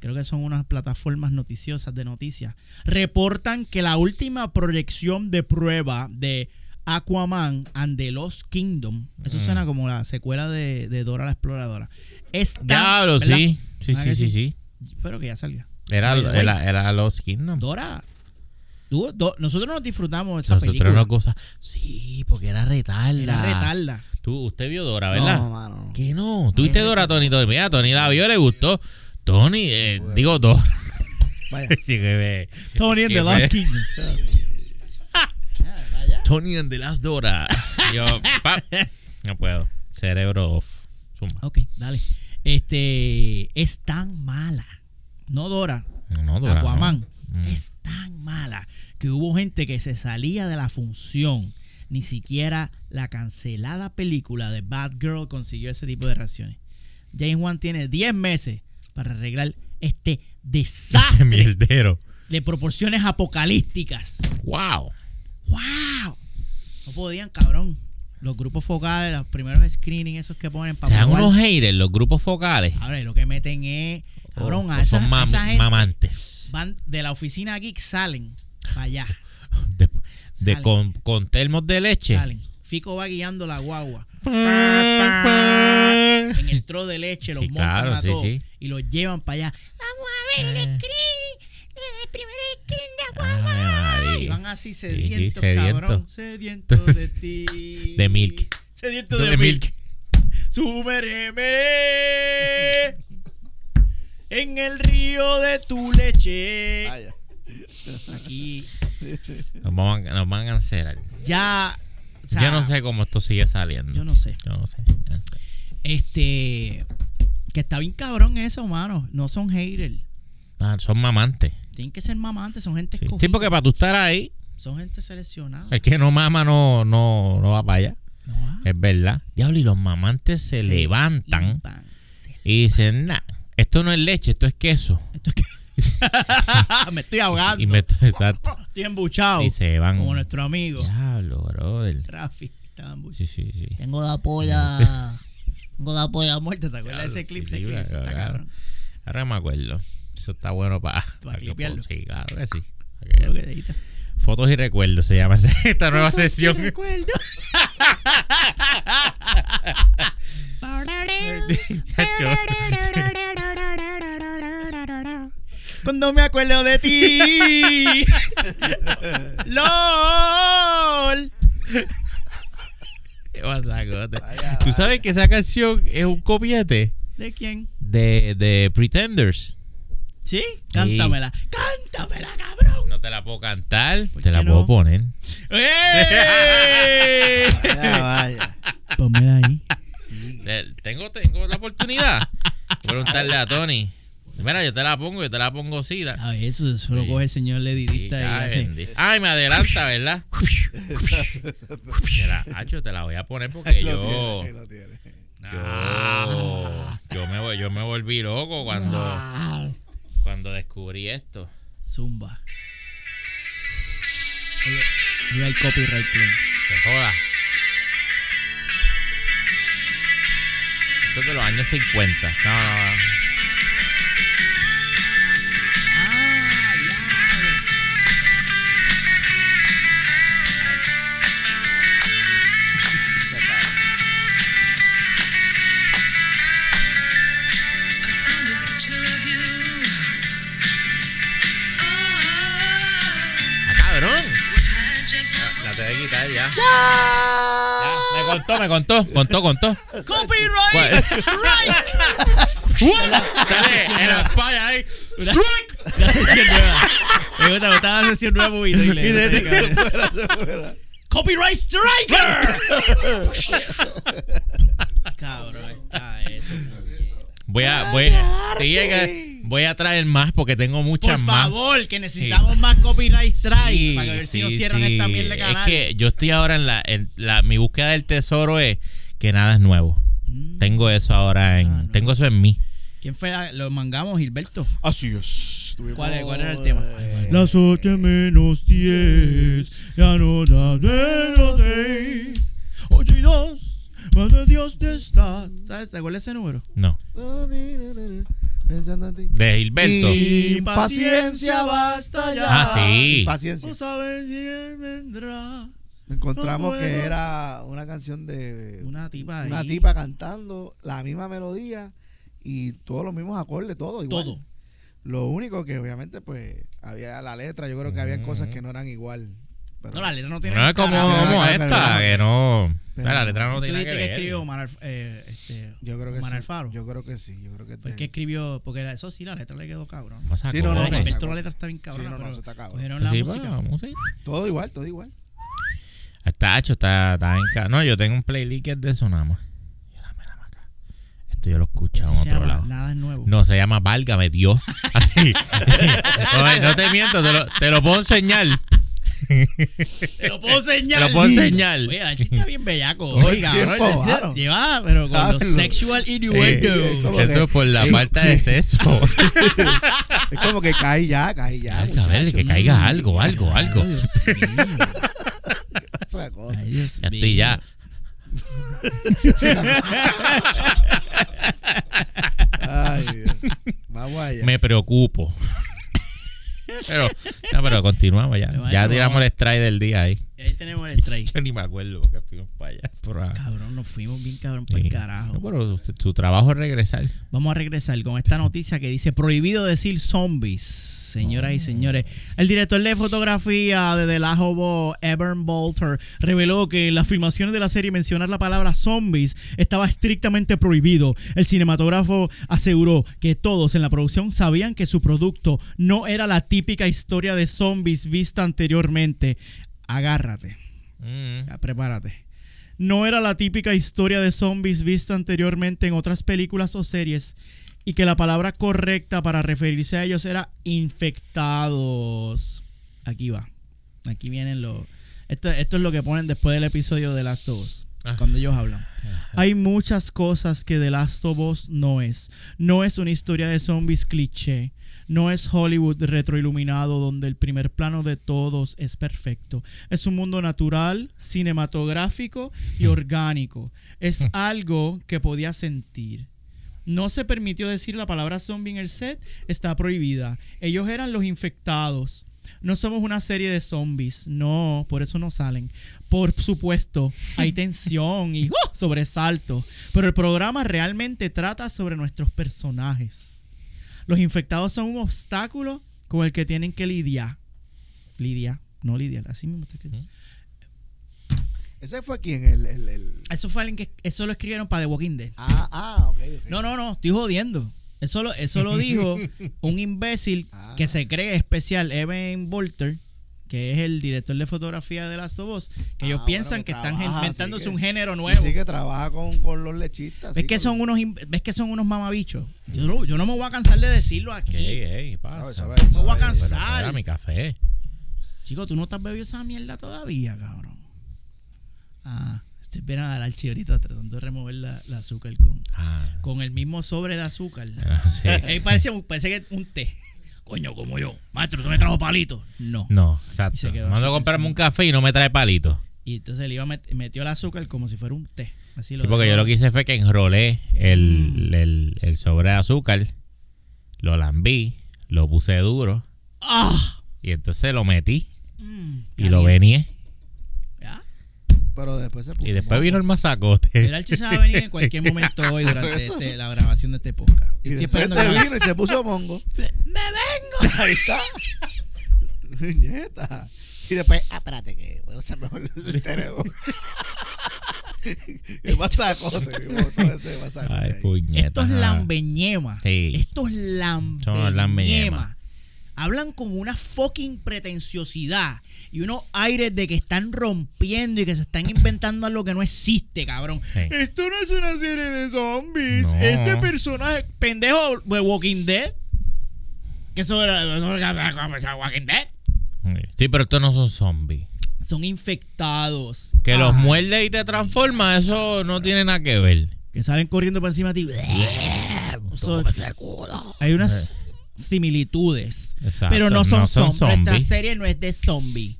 creo que son unas plataformas noticiosas de noticias, reportan que la última proyección de prueba de Aquaman and the Lost Kingdom, eso
Mm.
suena como la secuela de, de Dora la Exploradora. Está,
Diablo,
¿verdad?
sí. Sí,
¿Verdad
sí, sí, sí.
Espero que ya salga.
Era, era, era Los Kingdom.
Dora, tú- do- nosotros nos disfrutamos de esa
Nosotros
película.
nos gozamos. Sí, porque era retarda.
Era retarda.
Tú, usted vio Dora, ¿verdad?
No, mano. no.
¿Qué no? ¿Tuviste Dora, Tony? Tony? Mira, Tony la vio, le gustó. Tony, eh, digo Dora.
Vaya.
Sí, que.
Tony and the
ve.
Lost Kingdom.
Tony and the Last Dora. Yo, pa, no puedo. Cerebro off. Zumba.
Ok, dale. Este es tan mala. No Dora,
No, Dora.
Aquaman.
no. Mm.
Es tan mala que hubo gente que se salía de la función. Ni siquiera la cancelada película de Bad Girl consiguió ese tipo de reacciones. James Wan tiene 10 meses para arreglar este
Ese
desastre
mierdero.
de proporciones apocalípticas.
Wow.
¡Wow! No podían, cabrón. Los grupos focales, los primeros screenings esos que ponen para
Sean
probar.
unos haters, los grupos focales.
Ahora, lo que meten es. Cabrón,
O-
a
o
esa,
son mam-
esa gente
mamantes.
Van de la oficina geek, salen para allá.
De, de
Salen.
con, con termos de leche.
Salen. Fico va guiando la guagua. En el tro de leche los
Sí,
montan
claro,
a
sí,
todos
sí.
y los llevan para allá. Vamos a ver el
Eh.
De
Ay,
Aquaman.
María.
Y van así
sí,
sedientos,
sediento.
cabrón. Sedientos de ti.
De milk.
Sedientos
De
de,
milk.
milk. Sumérgeme en el río de tu leche.
Vaya.
Aquí
Nos van, a- nos van a cancelar.
ya. o sea,
Yo no sé cómo esto sigue saliendo.
Yo no sé.
Yo no sé. Yo no sé.
Este. Que está bien cabrón eso, mano. No son haters.
Ah, son mamantes.
Tienen que ser mamantes, son gente escogida.
Sí, porque para tú estar ahí,
Son gente seleccionada.
el que no mama no, no, no va para allá.
No, ah.
Es verdad. Diablo, y los mamantes se, levantan.
Se-
y dicen, nah, esto no es leche, esto es queso.
Esto es que- me estoy ahogando.
Y me, exacto.
Estoy embuchado.
Y se van.
Como nuestro amigo.
Diablo, brother.
Rafi. Estaba embuchado.
Sí, sí, sí.
Tengo la polla. Tengo la polla muerta. ¿Te acuerdas de ese clip? ese clip está cabrón.
Ahora me acuerdo. Eso está bueno para...
Para clipearlo.
Sí, claro que sí. Para que-. Fotos y recuerdos se llama esta nueva sesión.
Recuerdo.
Chacho.
Cuando me acuerdo de ti. LOL.
¿Tú sabes que esa canción es un copiete
¿De quién?
de, de Pretenders?
¿Sí? Cántamela. Cántamela, cabrón.
No te la puedo cantar,
¿Por
te la puedo poner.
¡Eh!
Vaya, vaya.
Pónmela ahí.
Te- Tengo, tengo la oportunidad de preguntarle a Tony. Mira, yo te la pongo, yo te la pongo así. da-
A ver, eso, eso lo
Sí.
coge el señor Ledidista
Sí,
y
ay,
hace.
Ay, me adelanta, ¿verdad? Te la, Hacho, te la voy a poner porque yo,
tiene, ahí lo tiene.
yo, yo, me, yo me volví loco cuando, cuando descubrí esto.
Zumba. Oye, Mira el copyright claim.
Se joda. Esto es de los años 50. No, no, no. Ya. Me contó, me contó. Contó, contó.
Copyright.
¿Cuál? Sale en la espalda ahí. ¡Strike!
La sesión nueva. Me gusta, me gusta la sesión nueva muy inglés. Copyright Striker. Cabrón, está eso.
Voy a, voy, llega- voy a traer más porque tengo
Por
muchas más.
favor, que necesitamos más copyright strike
Sí,
para ver si nos cierran
sí.
esta mierda de canal.
Es que yo estoy ahora en la, en la. Mi búsqueda del tesoro es que nada es nuevo. Tengo eso ahora en.
Mm. Ah, no.
Tengo eso en mí.
¿Quién fue? la- Lo mangamos, Gilberto.
Así es.
¿Cuál, es- cuál era el tema?
Las ocho menos diez, ya no das menos seis. Ocho y dos, más de Dios te está.
¿Sabes? ¿Te acuerdas ese número?
No.
Pensando en ti.
De Gilberto.
Impaciencia basta ya.
Ah, sí.
Impaciencia.
No sabes vendrá.
Encontramos
No
que era una canción de
Una tipa ahí.
una tipa cantando la misma melodía y todos los mismos acordes, todo igual.
Todo.
Lo único que obviamente pues había la letra, yo creo que había cosas que no eran igual. Pero-
No, la letra no tiene
No es como, esta, que no.
pero-
la letra no tiene
dijiste
que
que escribió Omar, eh, este,
yo creo que
Omar
sí.
Alfaro.
Yo creo que sí, yo creo que
Fue el
te-
que escribió, porque la- eso sí, la letra le quedó cabrón.
Sí, no, no,
coger.
no,
la letra está bien cabrón.
Sí, no, no, está cabrón.
Cogieron la
Sí,
música.
bueno, música.
todo igual, todo igual.
Está hecho, está, está en ca- No, yo tengo un playlist que es de nada acá. Esto yo lo escucho en otro
llama,
lado.
Nada es nuevo.
No, se llama Válgame Dios. Así. no, no te miento, te lo, te lo puedo enseñar.
Te lo puedo
Te
enseñar.
lo puedo enseñar.
Oye, Archie está bien bellaco. Oiga,
tiempo,
cabrón,
claro.
lleva, pero con
Claro.
los sexual
Sí.
innuendo.
como
Eso por la
Sí,
falta
sí.
de sexo.
Es como que cae ya, cae ya.
A ver, que caiga algo, algo, algo.
Otra cosa.
Ay, Dios
Ya
mío.
estoy ya.
Ay, Dios. Vamos allá.
Me preocupo. Pero, no, pero continuamos ya. Ya tiramos el strike del día ahí.
Y ahí tenemos el strike.
Yo ni me acuerdo porque fuimos para allá. Por.
Cabrón, nos fuimos bien cabrón por
Sí.
el carajo.
No, pero su, su trabajo es regresar.
Vamos a regresar con esta noticia que dice prohibido decir zombies. Señoras y señores, el director de fotografía de The Last of Us, Evan Bolter, reveló que en las filmaciones de la serie mencionar la palabra zombies estaba estrictamente prohibido. El cinematógrafo aseguró que todos en la producción sabían que su producto no era la típica historia de zombies vista anteriormente. Agárrate.
Mm.
Ya, prepárate. No era la típica historia de zombies vista anteriormente en otras películas o series y que la palabra correcta para referirse a ellos era infectados. Aquí va. Aquí vienen los... Esto, esto es lo que ponen después del episodio de Last of Us.
Ah.
Cuando ellos hablan. Hay muchas cosas que The Last of Us no es. No es una historia de zombies cliché. No es Hollywood retroiluminado donde el primer plano de todos es perfecto. Es un mundo natural, cinematográfico y orgánico. Es algo que podía sentir. No se permitió decir la palabra zombie en el set, está prohibida. Ellos eran los infectados. No somos una serie de zombies, no, por eso no salen. Por supuesto, hay tensión y ¡oh! sobresalto, pero el programa realmente trata sobre nuestros personajes. Los infectados son un obstáculo con el que tienen que lidiar. Lidiar, no lidiar, así mismo. está escrito.
Ese fue quien el, el, el-
Eso fue alguien que eso lo escribieron para The Walking Dead.
Ah, ah, ok, ok.
No, no, no, estoy jodiendo. Eso lo, eso lo dijo un imbécil
Ah.
que se cree especial, Evan Bolter, que es el director de fotografía de Last of Us, que ellos
Ah,
piensan
bueno,
que
que
están inventándose
que-
un género nuevo.
Sí, que trabaja con, con los lechistas.
¿Ves
sí,
que
con-
son unos ves que son unos mamabichos? Yo, no- yo no me voy a cansar de decirlo aquí.
Ey, ey,
No,
pasa.
Me voy a cansar.
Mi café.
Chico, tú no estás bebiendo esa mierda todavía, cabrón. Ah, estoy esperando al archi ahorita tratando de remover la, la azúcar con,
Ah,
con el mismo sobre de azúcar.
ah, sí.
Eh, parece, parece que un té. Coño, como yo. Maestro, ¿tú me trajo palito? No.
No,
Y
exacto.
se quedó
Mando a comprarme un café y no me trae palito.
Y entonces le iba met- metió el azúcar como si fuera un té. Así
Sí, porque yo lo que hice fue que enrolé el, el, el sobre de azúcar, lo lambí, lo puse duro
¡Ah!
y entonces lo metí
Mm,
y lo
caliente.
vení.
¿Ya?
Pero después se puso.
Y después vino el
El
masacote.
archi se va a venir en cualquier momento hoy durante este- la grabación de este podcast.
Y
Estoy
después se vino y se puso mongo.
¡Me vengo!
Ahí está. Niñeta. Y después, ah, espérate, que voy a usar mejor el tenedor. el masacote. todo ese masacote
Ay, puñeta.
Esto es
ajá.
lambeñema.
Sí.
Esto es
Son
lambeñema.
lambeñema.
Hablan con una fucking pretenciosidad y unos aires de que están rompiendo y que se están inventando algo que no existe, cabrón. Esto no es una serie de zombies.
No.
Este personaje pendejo de Walking Dead. Que eso era eso era Walking Dead.
Sí, pero estos no son zombies.
Son infectados.
Que los muerde y te transforma, eso no tiene nada que ver.
Que salen corriendo por encima de ti. Hay unas similitudes.
Exacto,
pero no son,
no son
zombies. Nuestra
zombies.
serie no es de zombie.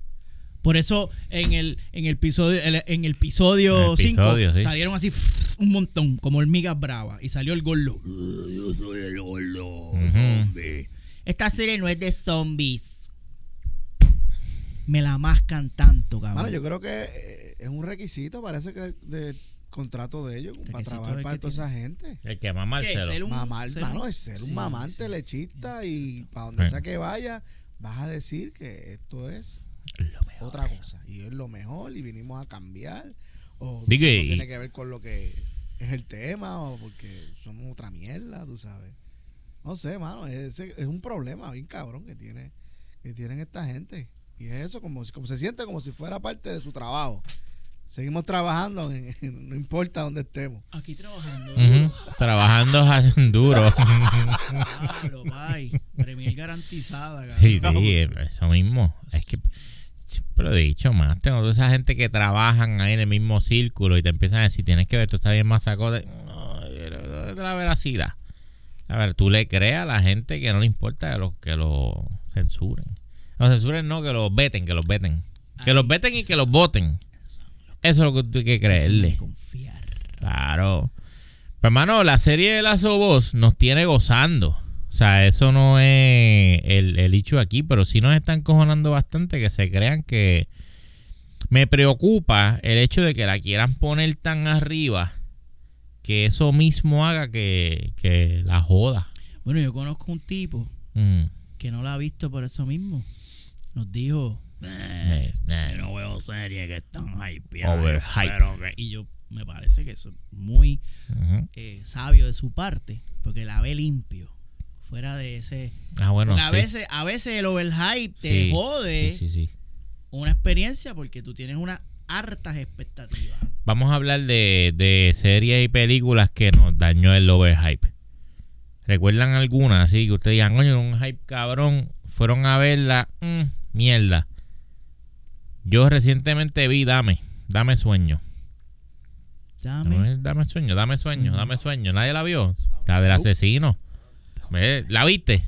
Por eso en el, en el episodio en el- en el episodio
El
5
episodio, sí.
salieron así un montón, como hormigas bravas. Y salió el gordo. Yo soy el gordo. zombie. Esta serie no es de zombies. Me la mascan tanto, cabrón.
Mano, yo creo que eh, es un requisito, parece que del contrato de ellos, para trabajar para toda esa gente.
El que mamárselo.
Ser un-
Mamar,
ser
mano,
un-
es ser
sí,
un mamante
sí,
lechista
sí,
y para donde
Sí.
sea que vaya, vas a decir que esto es
Lo mejor.
otra cosa. Y es lo mejor y vinimos a cambiar. O
Digo,
no tiene que ver con lo que es el tema o porque somos otra mierda, tú sabes. No sé, mano, es, es un problema bien cabrón que tiene que tienen esta gente. Y es eso, como, si- como se siente como si fuera parte de su trabajo. Seguimos trabajando, en- en- no importa dónde estemos.
Aquí trabajando.
Ujú, Trabajando duro.
Claro, bye. Premier garantizada, cabrón.
Sí, sí, eso mismo. Es que siempre lo he dicho más. Tengo toda esa gente que trabajan ahí en el mismo círculo y te empiezan a decir, tienes que ver, tú estás bien masacote. No, de la veracidad. A ver, tú le creas a la gente que no le importa que lo, que lo censuren. Los censuren no, que los veten, que los veten. Que los veten y que los voten. Eso es lo que tú hay que creerle.
Confiar.
Claro. Pues, hermano, la serie de of Us nos tiene gozando. O sea, eso no es el, el hecho aquí, pero sí nos están cojonando bastante que se crean que. Me preocupa el hecho de que la quieran poner tan arriba que eso mismo haga que, que la joda.
Bueno, yo conozco un tipo
Mm.
que no la ha visto por eso mismo. Nos dijo,
Eh, eh.
yo no veo series que están hypeadas. Pero que-". Y yo, me parece que eso es muy eh, sabio de su parte, porque la ve limpio. Fuera de ese...
Ah, bueno,
a, veces, a veces el overhype te
Sí,
jode
sí.
una experiencia porque tú tienes unas hartas expectativas.
Vamos a hablar de, de series y películas que nos dañó el overhype. ¿Recuerdan alguna así que ustedes digan, coño, un hype cabrón? Fueron a verla, mm, mierda. Yo recientemente vi Dame, Dame Sueño.
Dame.
Dame, dame sueño, dame sueño, dame sueño. ¿Nadie la vio? La del asesino. ¿Ves? ¿La viste?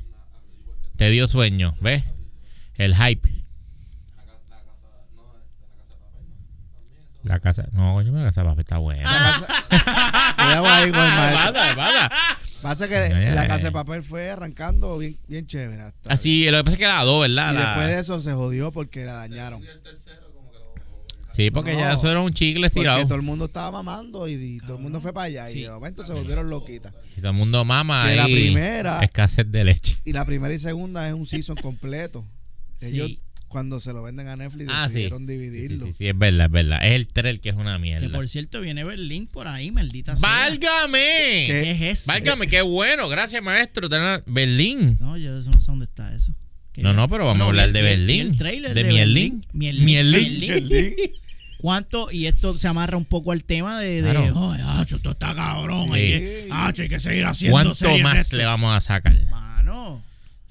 Te dio sueño, ¿ves? El hype. La casa, no, yo me la casa de papel está buena.
Cuidado ahí con el maestro.
Pasa,
que
ya,
la
ya.
casa de papel fue arrancando bien, bien chévere. hasta-
Así, lo que pasa es que la dos, ¿verdad?
y
La-
después de eso se jodió porque la dañaron.
Sí, porque
No,
ya eso era un chicle
Porque
estirado.
todo el mundo estaba mamando y, y todo el mundo fue para allá. Y de momento se volvieron loquitas.
Y todo el mundo mama
Que la primera-
Escasez de leche.
Y la primera y segunda es un season completo.
Sí.
Cuando se lo venden a Netflix,
Ah,
decidieron
Sí,
dividirlo.
sí, sí, es verdad, es verdad. Es el trail que es una
Que
mierda.
por cierto viene Berlín por ahí, maldita sea.
¡Válgame!
¿Qué es eso?
Válgame, qué bueno. Gracias, maestro. Tener- Berlín.
No, yo no sé dónde está eso. Que
No, no, pero vamos a hablar
el-
de Berlín.
vi el trailer
De
de
Mielín.
Berlín.
Mielín.
Mielín. ¿Cuánto? Y esto se amarra un poco al tema de, de
Claro.
"Ay, acho, esto está cabrón.
Sí.
Hay, que, acho, hay que seguir haciendo
¿Cuánto más
esto".
le vamos a sacar?
Mano,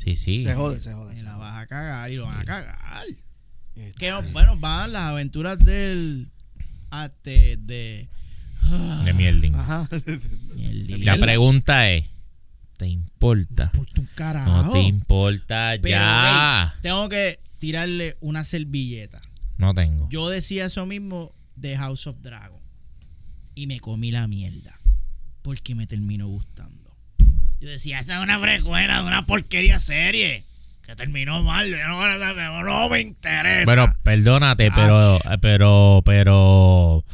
Sí, sí.
Se jode, se jode.
y
se
la
jode.
vas a cagar y lo van a cagar.
Este,
Que, bueno, van las aventuras del... Ate, de... ah,
De Mielín.
Ajá.
La pregunta es: ¿te importa?
Un carajo.
No te importa
Pero,
ya.
hey, tengo que tirarle una servilleta.
No tengo.
Yo decía eso mismo de House of Dragon. Y me comí la mierda. Porque me terminó gustando. Yo decía, esa es una frecuencia de una porquería serie. Que terminó mal. Yo no, no me interesa.
Pero perdónate, pero, pero, pero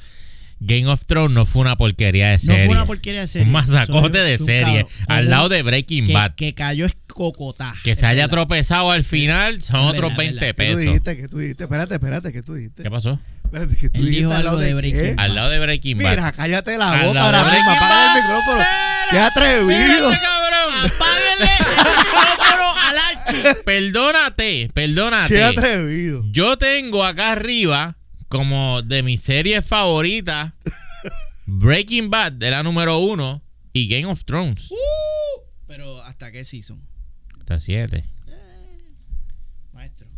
Game of Thrones no fue una porquería de
No
serie.
fue una porquería de serie.
Un masacote de serie.
cabrón.
Al lado de Breaking
que,
Bad.
que cayó es cocotá.
Que
Es
se haya
verdad.
tropezado al final son otros
verdad,
20
es verdad.
¿Qué tú
pesos.
dijiste? ¿Qué tú dijiste? Espérate, espérate, ¿qué tú dijiste?
¿Qué pasó?
Espérate, ¿qué tú
Él dijo
al lado
algo de Breaking? Bad.
Al lado de Breaking Bad.
Mira, cállate la
Al
boca ahora mismo,
Breaking
apaga el micrófono. ¡Qué atrevido!
cabrón.
¡Apáguenle el micrófono al Archie!
Perdónate, perdónate.
¡Qué atrevido!
Yo tengo acá arriba, como de mis series favoritas, Breaking Bad de la número uno y Game of Thrones.
Pero, ¿hasta qué season?
Hasta siete.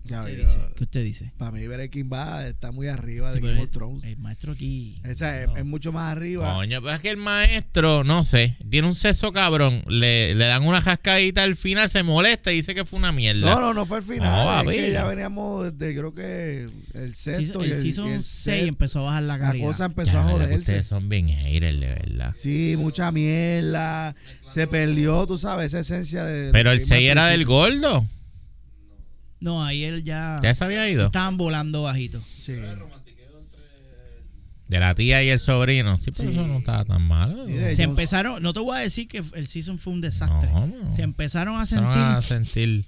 ¿Qué usted dice? ¿Qué usted dice?
Para mí Breaking Bad está muy arriba
Sí,
de Game
el,
of Thrones.
el maestro aquí.
Esa es,
no.
es mucho más arriba.
Coño, pero es que el maestro, no sé, tiene un seso cabrón. Le, le dan una jascadita al final, se molesta y dice que fue una mierda.
No, no, no fue el final.
No,
es que ya veníamos desde, creo que el sexto
Season-
y
el
el,
season
y el
6
set-
empezó a bajar la
La
calidad.
cosa empezó
Ya,
a
la
joderse.
ustedes son bien haters, de verdad.
Sí, mucha mierda. Se perdió, tú sabes, esa esencia de.
Pero el
que
6
iba al
era del gordo.
No, ahí él ya.
Ya se había ido.
Estaban volando bajito.
Sí.
De la tía y el sobrino. Sí, pero
Sí.
eso no estaba tan malo.
Sí, de-
Se
Ellos-
empezaron. No te voy a decir que el season fue un desastre.
No, no.
Se empezaron a sentir.
a sentir.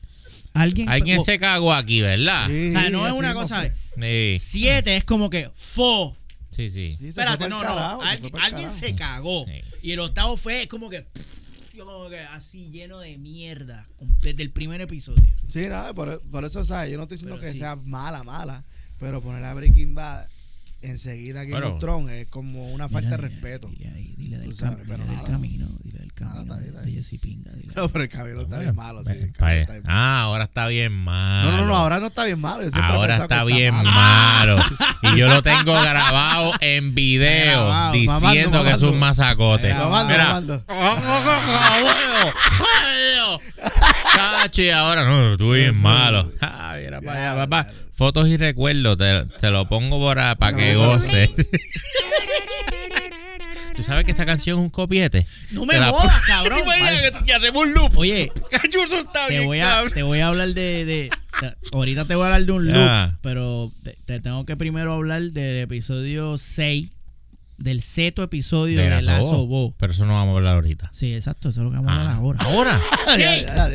Alguien.
Alguien
o-
se cagó aquí, ¿verdad?
Sí,
O sea, no es una cosa.
Sí,
Siete es como que. Fo.
sí. sí.
Espérate, no, no.
carajo,
alguien
carajo.
se cagó.
Sí.
Y el octavo fue como que. Como que así lleno de mierda. Desde el primer episodio.
Sí, nada, por, por eso, ¿sabes? Yo no estoy diciendo
Pero
que
sí.
sea mala, mala. Pero poner a Breaking Bad enseguida Game
Bueno.
of Thrones es como una falta de
Dile,
respeto.
Dile, ahí, dile del,
Tú sabes,
cam- dile del
nada.
camino. Dile del camino.
está bien, está
de
bien.
Jesse Pinga. Dile.
No, pero el camino está bien malo. Sí,
Pa-
camino está bien malo.
Ah, ahora está bien malo.
No, no, no, ahora no está bien malo.
Ahora está bien malo. Y yo lo tengo grabado en video
Grabado,
diciendo
mamando,
que es un
mamando.
masacote.
Grabando.
Cacho, y ahora no, estuve bien malo. Ah, mira para allá, papá. Fotos y recuerdos, te, te lo pongo para, para que goces. ¿Tú sabes que esa canción es un copiete?
No me
la-
jodas, cabrón.
¿Te imaginas que- hacemos un loop?
Oye,
está
te
bien,
voy, a, te voy a hablar de, de- te- Ahorita te voy a hablar de un loop,
Ah.
pero te, te tengo que primero hablar del episodio 6, del seto episodio de,
De
Lazo
Lazo
Bo.
Pero eso no vamos a hablar ahorita.
Sí, exacto, eso es lo que vamos a hablar
Ah,
ahora.
¿Ahora?
Sí,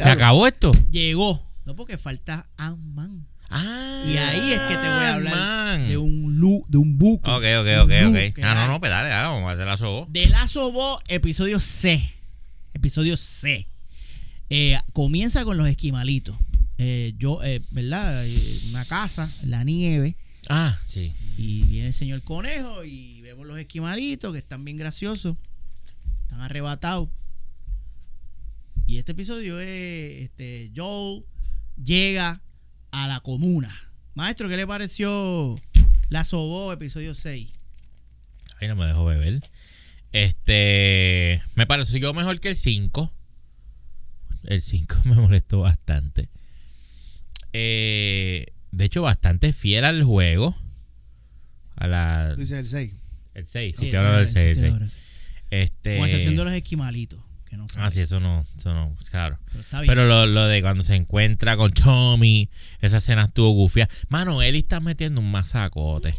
¿Se acabó esto?
llegó. No porque falta Ant-Man.
Ah,
Y ahí es que te voy a hablar
man.
de un loop, de un buco.
Ok, ok, ok, ok. Ah, no, no, pues dale, dale, vamos a hacer la sobo.
De Lazo Bo, episodio C. Episodio C. Eh, comienza con los esquimalitos. Eh, yo, eh, ¿verdad? Una casa, la nieve.
Ah, sí.
Y viene el señor conejo y vemos los esquimalitos que están bien graciosos. Están arrebatados. Y este episodio es este Joel llega a la comuna. Maestro, ¿qué le pareció la Sobó, episodio 6?
Ahí no me dejó beber. Este. Me pareció mejor que el 5. El 5 me molestó bastante. Eh, de hecho, bastante fiel al juego. A la.
Tú dices el 6.
El 6.
Sí,
te hablo del
sí,
6.
sí,
sí.
ahora sí.
Este.
Con excepción de los esquimalitos. Que no
Ah, sí, eso no. Eso no. Claro.
Pero está bien.
Pero lo, lo de cuando se encuentra con Tommy, esa escena estuvo gufia. Mano, Eli está metiendo un masacote.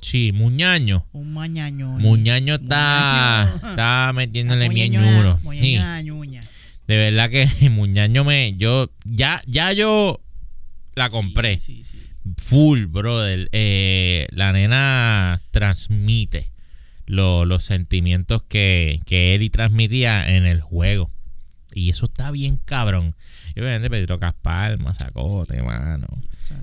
Sí, Muñaño.
un mañaño.
Muñaño está,
Muñaño.
está metiéndole
muñaño,
Sí, de verdad que Muñaño me. Yo. Ya, ya yo la compré.
Sí, sí, sí.
Full, brother. Eh, la nena transmite lo- los sentimientos que, que Eli transmitía en el juego. Y eso está bien cabrón. Y obviamente Pedro Caspar, masacote, mano.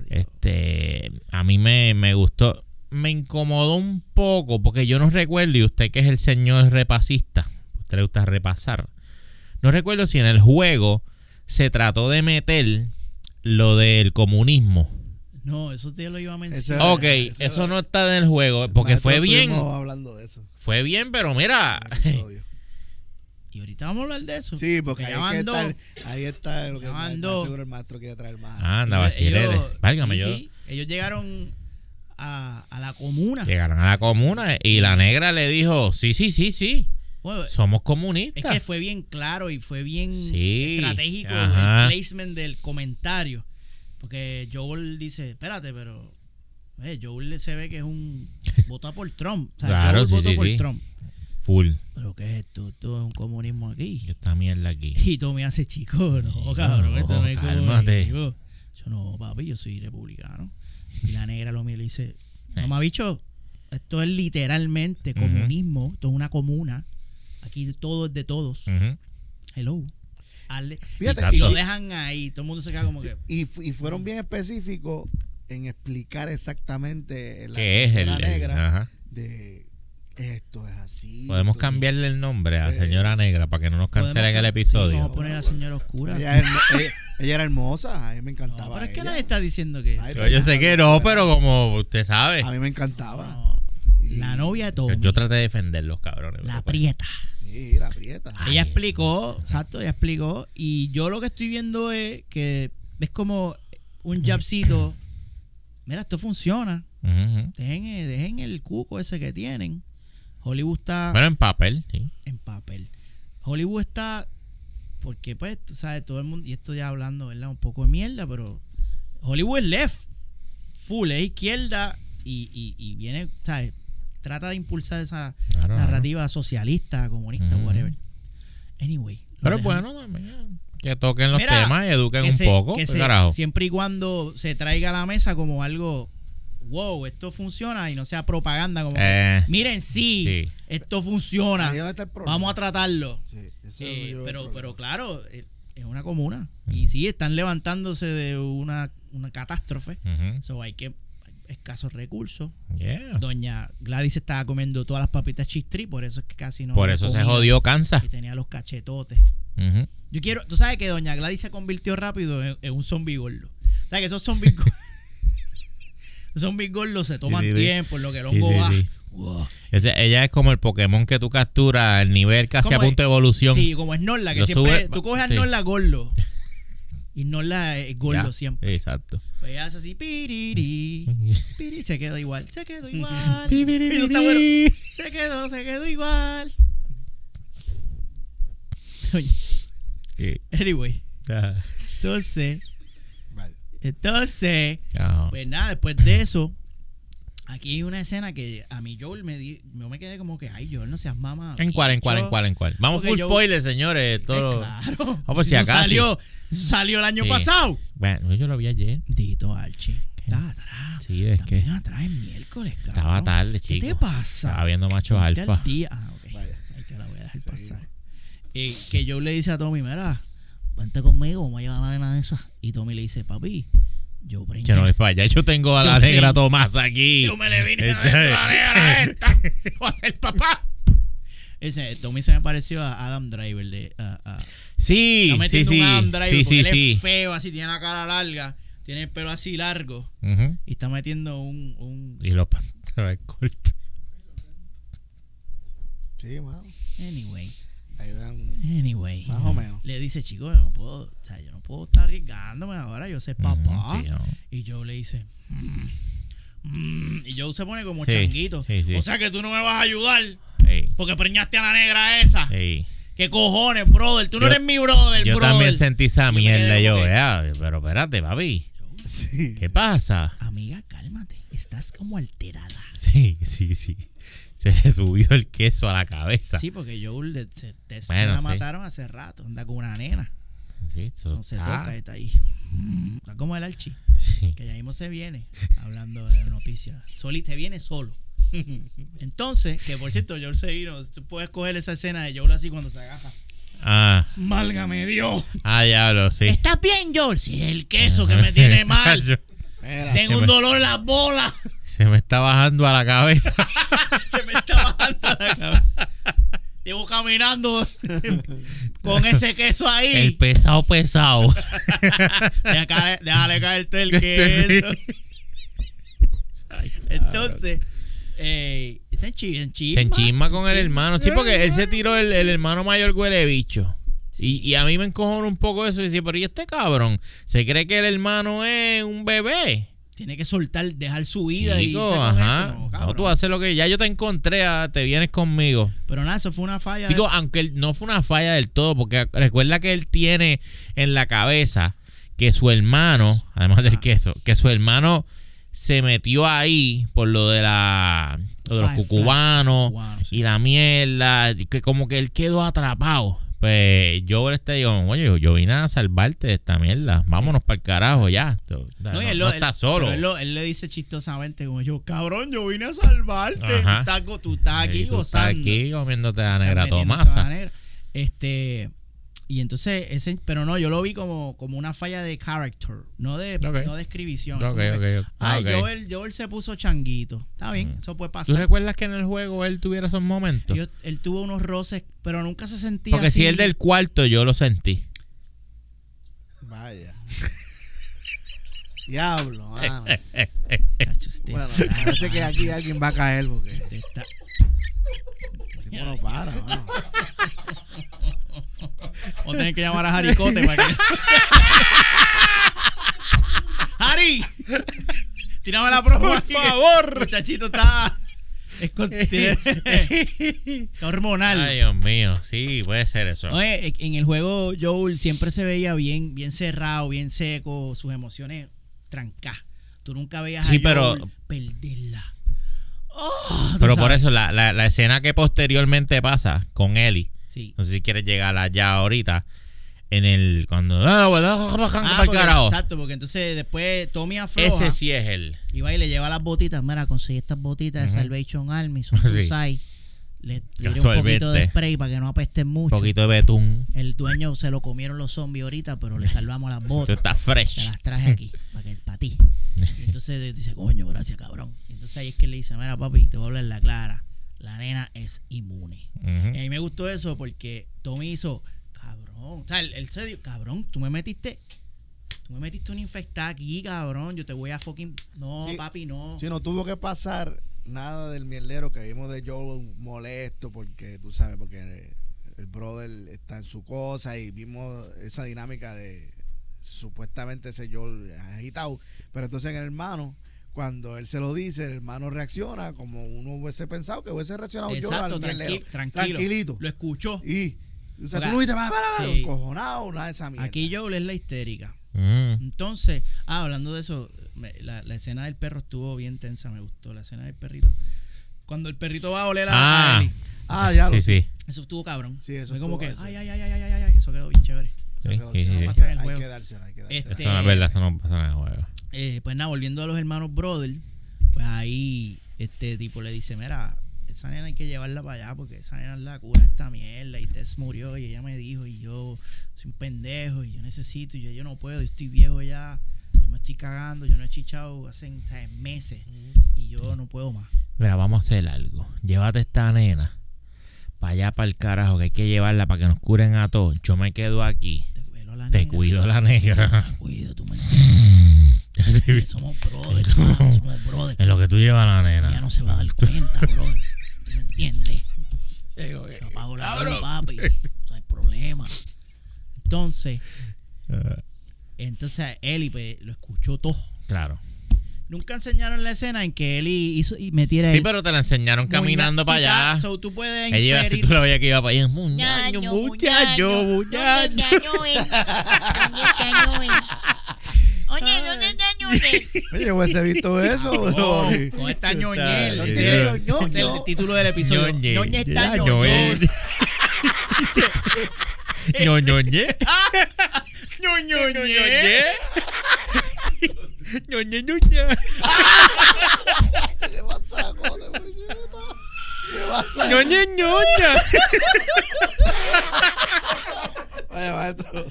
Este, a mí me, me gustó, me incomodó un poco porque yo no recuerdo, y usted que es el señor repasista, usted le gusta repasar, no recuerdo si en el juego se trató de meter lo del comunismo.
No, eso te lo iba a
Eso-
mencionar.
Ok, eso no está en el juego porque
Maestro,
fue bien,
hablando de eso.
fue bien, pero mira.
Y ahorita vamos a hablar de eso.
Sí, porque ahí,
ya
es que está, ahí está lo que
dos.
seguro el maestro quiere traer más.
anda,
Ellos-
vacilete, válgame
sí,
yo.
sí, ellos llegaron a, a la comuna.
Llegaron a la comuna y la negra le dijo, sí, sí, sí, sí,
Bueno,
somos
es
comunistas.
que fue bien claro y fue bien
Sí,
estratégico
ajá.
el placement del comentario. Porque Joel dice, espérate, pero Eh, Joel se ve que es un. Vota por Trump. O sea,
Claro,
Joel
sí,
votó
sí,
por
sí.
Trump.
Full.
Pero ¿qué es esto? Esto es un comunismo aquí.
Esta mierda aquí.
Y Tommy hace chico, no, cabrón,
no,
esto no es
cálmate.
comunismo. Yo no, papi, yo soy republicano. Y la negra lo mira y le dice, mamá bicho, esto es literalmente comunismo, esto es una comuna. Aquí todo es de todos.
Ujú.
Hello. Hazle-
Fíjate,
y, y lo dejan ahí, todo el mundo se queda como que...
Y, y fueron bien específicos en explicar exactamente la
¿Qué es el,
negra
ajá.
de esto es así.
Podemos cambiarle el nombre a
Eh,
señora negra para que no nos cancelen el
Sí,
episodio.
vamos a poner a señora oscura.
Ella, era hermosa, a mí me
No,
encantaba.
pero es que nadie está diciendo que...
Ay,
Yo, yo sé que no, pero como usted sabe.
A mí me encantaba.
No, la novia de
Yo,
Tommy,
yo traté de defenderlos, cabrones.
la
pues,
prieta.
Sí, la prieta.
Ella explicó, exacto, ella explicó. Y yo lo que estoy viendo es que es como un jabcito. Mira, esto funciona. Dejen, eh, dejen el cuco ese que tienen. Hollywood está
Bueno, en papel, sí.
en papel. Hollywood está. Porque, pues, tú sabes, todo el mundo. Y esto ya hablando, ¿verdad? Un poco de mierda, pero. Hollywood es left. Full, es izquierda. Y, y, y viene, ¿sabes? Trata de impulsar esa
Claro,
narrativa socialista, comunista, whatever. Anyway.
Pero bueno, también, que toquen los
Mira,
temas y eduquen
que
un
se-
poco.
que
¿qué
se-
carajo?
siempre y cuando se traiga a la mesa como algo, wow, esto funciona y no sea propaganda como, que,
Eh,
miren, sí,
sí.
esto funciona, vamos a tratarlo.
Sí,
Eh, pero, pero claro, eh, es una comuna
Mm.
y sí, están levantándose de una, una catástrofe,
Ujú.
so hay que escasos recursos.
Yeah.
Doña Gladys estaba comiendo todas las papitas chistri, por eso es que casi no
Por eso se jodió Kansas.
y tenía los cachetotes. Yo quiero, tú sabes que Doña Gladys se convirtió rápido en, en un zombie gordo. O sea que esos zombies gordos, zombies gordos se toman
sí, sí.
tiempo en lo que el hongo
sí,
va.
sí.
Wow.
Ese- ella es como el Pokémon que tú capturas al nivel casi a
¿Cómo es?
punto de evolución.
Sí, como Snorla, que
Lo
siempre
sube-
tú coges a
sí.
Snorla gordo. Y es gordo
Ya,
siempre.
Exacto.
Pues ella hace así, piriri, piriri, se quedó igual, se quedó igual. Y eso está bueno. Se quedó, se quedó igual. Oye,
Sí.
anyway,
Ah,
entonces,
Vale.
entonces,
ah.
Pues nada, después de eso, aquí hay una escena que a mí Joel me di, yo me quedé como que, ay, Joel, no seas mamá.
¿En cuál, en cuál, en cuál, en cuál? Vamos
Porque
full
yo-
spoiler, señores. Todo...
claro.
Ah, pues si acaso.
Salió, salió el año
Sí.
pasado.
Bueno, yo lo vi ayer.
Dito Archie. Estaba atrás.
Sí, es que
También atrás el miércoles, cabrón.
estaba tarde,
¿Qué
chico.
te pasa?
Estaba viendo machos alfa.
al día. Ah, ok.
Vaya.
Ahí te la voy a dejar pasar. Y que Joel le dice a Tommy, mira, vente conmigo, vamos a llevar a la nena de esa. Y Tommy le dice, papi, yo preñé.
Que no para allá. Yo tengo a la
Yo
negra Tomás aquí.
Yo me le vine a
Este-
ver la negra esta. Voy a ser papá. Ese, Tommy se me pareció a Adam Driver de... a- a-
Sí,
está
sí,
metiendo
sí.
Adam Driver
Sí,
porque
sí,
él
sí.
es feo, así tiene la cara larga, tiene el pelo así largo y está metiendo un... un
Y los pantalones cortos.
Sí, mano.
anyway,
dan
anyway.
más o menos.
Le dice, chico, yo no puedo, o sea, yo no puedo estar arriesgándome ahora, yo soy papá.
Ujú, sí, no.
Y Joe le dice, "Mm, mm", y Joe se pone como
Sí,
changuito.
sí, sí.
O sea que tú no me vas a ayudar porque preñaste a la negra esa. ¿Qué cojones, brother? Tú no
Yo-
eres mi brother,
Yo
brother.
también sentí esa
Yo
mierda. Yo, vea, pero espérate, papi.
Sí.
¿Qué pasa?
Amiga, cálmate. Estás como alterada.
Sí, sí, sí. Se le subió el queso a la cabeza.
Sí, porque Joel se, te- se la
sí.
mataron hace rato. Anda con una nena.
Sí, eso
No se
está-
toca, está ahí. Está como el archi.
Sí.
Que ya mismo se viene hablando de noticias. Soli se viene solo. Entonces, que por cierto, Joel se vino. Tú puedes coger esa escena de Joel así cuando se agaja.
Ah,
Málgame Dios.
ah, diablo, sí.
¿Estás bien, Joel? Sí, el queso que me tiene mal. Tengo un dolor en las bolas.
Se me está bajando a la cabeza.
Se me está bajando la cabeza. Llevo caminando con ese queso ahí.
El pesado pesado.
Déjale caer todo el
Este
queso. Entonces, eh, se enchi- enchisma.
Se enchisma con el hermano. Sí, porque él se tiró el, el hermano mayor huele bicho. Y, y a mí me encojona un poco eso. Y decía, pero ¿y este cabrón? ¿Se cree que el hermano es un bebé?
Tiene que soltar, dejar su vida y
Chico, ajá.
esto. No,
tú haces lo que ya yo te encontré, ah, te vienes conmigo.
Pero nada, eso fue una falla.
Digo, aunque él- no fue una falla del todo, porque recuerda que él tiene en la cabeza que su hermano, además del queso, que su hermano se metió ahí por lo de la lo de los cucubanos
sí.
y la mierda, que como que él quedó atrapado. Pues yo le estoy digo, oye, yo vine a salvarte de esta mierda. Vámonos para el carajo ya. No,
No, él,
solo.
Él, le dice chistosamente como yo, cabrón, yo vine a salvarte. Tú estás, go- tú estás aquí
tú estás
gozando.
aquí comiéndote
Estás
negra
a
Tomasa.
Este, y entonces, ese, pero no, yo lo vi como, como una falla de character, no de,
Ok.
no de escribición.
Ok,
Como que,
ok, ok.
Ay. Joel, Joel se puso changuito. Está bien, eso puede
¿Tú
pasar.
recuerdas que en el juego él tuviera esos momentos?
Yo- él tuvo unos roces, pero nunca se sentía
Porque
así.
si el del cuarto yo lo sentí.
Vaya. Diablo, mano.
Chacho, este
Bueno, parece que aquí alguien va a caer porque
este está-
el tipo no para, mano.
Vamos a tener que llamar a Jaricote para que. ¡Harry! Tírame la promo.
Por favor.
el Muchachito está. Es con- hormonal.
Ay, Dios mío. Sí, puede ser eso.
Oye, en el juego Joel siempre se veía bien, bien cerrado, bien seco, sus emociones trancadas. Tú nunca veías
Sí,
a
pero-
Joel perderla. Oh,
Pero por eso, la, la, la escena que posteriormente pasa con Ellie,
Sí.
no sé si quieres llegar allá ahorita, en el. Cuando. Ah, bueno,
Ah, porque- exacto, porque entonces después Tommy afloja.
Ese sí es él.
Y va y le lleva las botitas. Mira, conseguí estas botitas de
Ujú.
Salvation Army. Son
Sí.
Cruzai. Le tiré un poquito de spray para que no apesten
Un
mucho.
poquito de betún.
El dueño se lo comieron los zombies ahorita, pero le salvamos las
Esto
botas.
está
Te
fresh.
las traje aquí, para, que, para ti. Y entonces dice, coño, gracias, cabrón. Y entonces ahí es que le dice, mira, papi, te voy a hablar la clara. La nena es inmune. Y a mí me gustó eso porque Tommy hizo, cabrón. O sea, él, él se dijo, cabrón, tú me metiste. Tú me metiste una infectada aquí, cabrón. Yo te voy a fucking. No,
Sí.
papi, no.
Si no tuvo que pasar nada del mierdero que vimos de Joe molesto porque tú sabes, porque el brother está en su cosa y vimos esa dinámica de supuestamente ese Joel agitado, pero entonces en el hermano cuando él se lo dice, el hermano reacciona como uno hubiese pensado que hubiese reaccionado yo al
tranquilo.
Tranquilito.
Lo escuchó.
Y, o sea, tú no viste, para, para, para,
Sí.
encojonado, nada de esa mierda.
Aquí Joel es la histérica.
Mm.
Entonces, ah, hablando de eso, me- la, la escena del perro estuvo bien tensa, me gustó. La escena del perrito. Cuando el perrito va a oler a,
Ah.
a
Ah, ya lo
Sí, sí.
eso estuvo cabrón.
Sí, eso
Fue como que,
eso.
ay, ay, ay, ay, ay, ay, ay, eso quedó bien chévere.
Eso
Sí,
quedó-
sí,
eso
sí.
no
pasa en el
hay que dársela, hay que dársela.
Este-
Eso no es verdad, eso no pasa en el juego.
Eh, pues nada, volviendo a los hermanos Brother, pues ahí este tipo le dice, mira, esa nena hay que llevarla para allá porque esa nena es la cura de esta mierda y Tess murió y ella me dijo y yo soy un pendejo y yo necesito y yo, yo no puedo, yo estoy viejo ya, yo me estoy cagando, yo no he chichado hace ¿sabes? meses y yo no puedo más.
Mira, vamos a hacer algo. Llévate esta nena para allá, para el carajo, que hay que llevarla para que nos curen a todos. Yo me quedo aquí.
Te cuido la
Te
negra,
cuido la negra.
Te cuido, tú me entiendes.
Sí,
Somos brothers, somos brothers.
en lo que tú llevas a la
Ella
nena.
no se va a dar cuenta, brother. ¿Tú me entiendes? Yo apago la luz, papi. No hay problema. Entonces, entonces Eli pues, lo escuchó todo.
Claro.
Nunca enseñaron la escena en que Eli hizo y metiera
Sí,
el
pero te la enseñaron caminando para allá.
So, tú puedes
Ella iba, si
inferir-
tú la veías que iba para allá, muñaño, muchacho, muchacho.
Oye, ¿dónde está Ñuñez?
Oye, hubiese visto eso. Bro.
con esta ñoñel. Es el título del episodio.
Ñoñe.
Ñoñe está ñoñel.
ñoñe. Ñoñoñe.
Ñoñoñe.
Ñoñe, ñoñe.
¿Qué pasa, joder, puñeta? ¿Qué pasa?
Ñoñe, ñoña.
Vaya, maestro.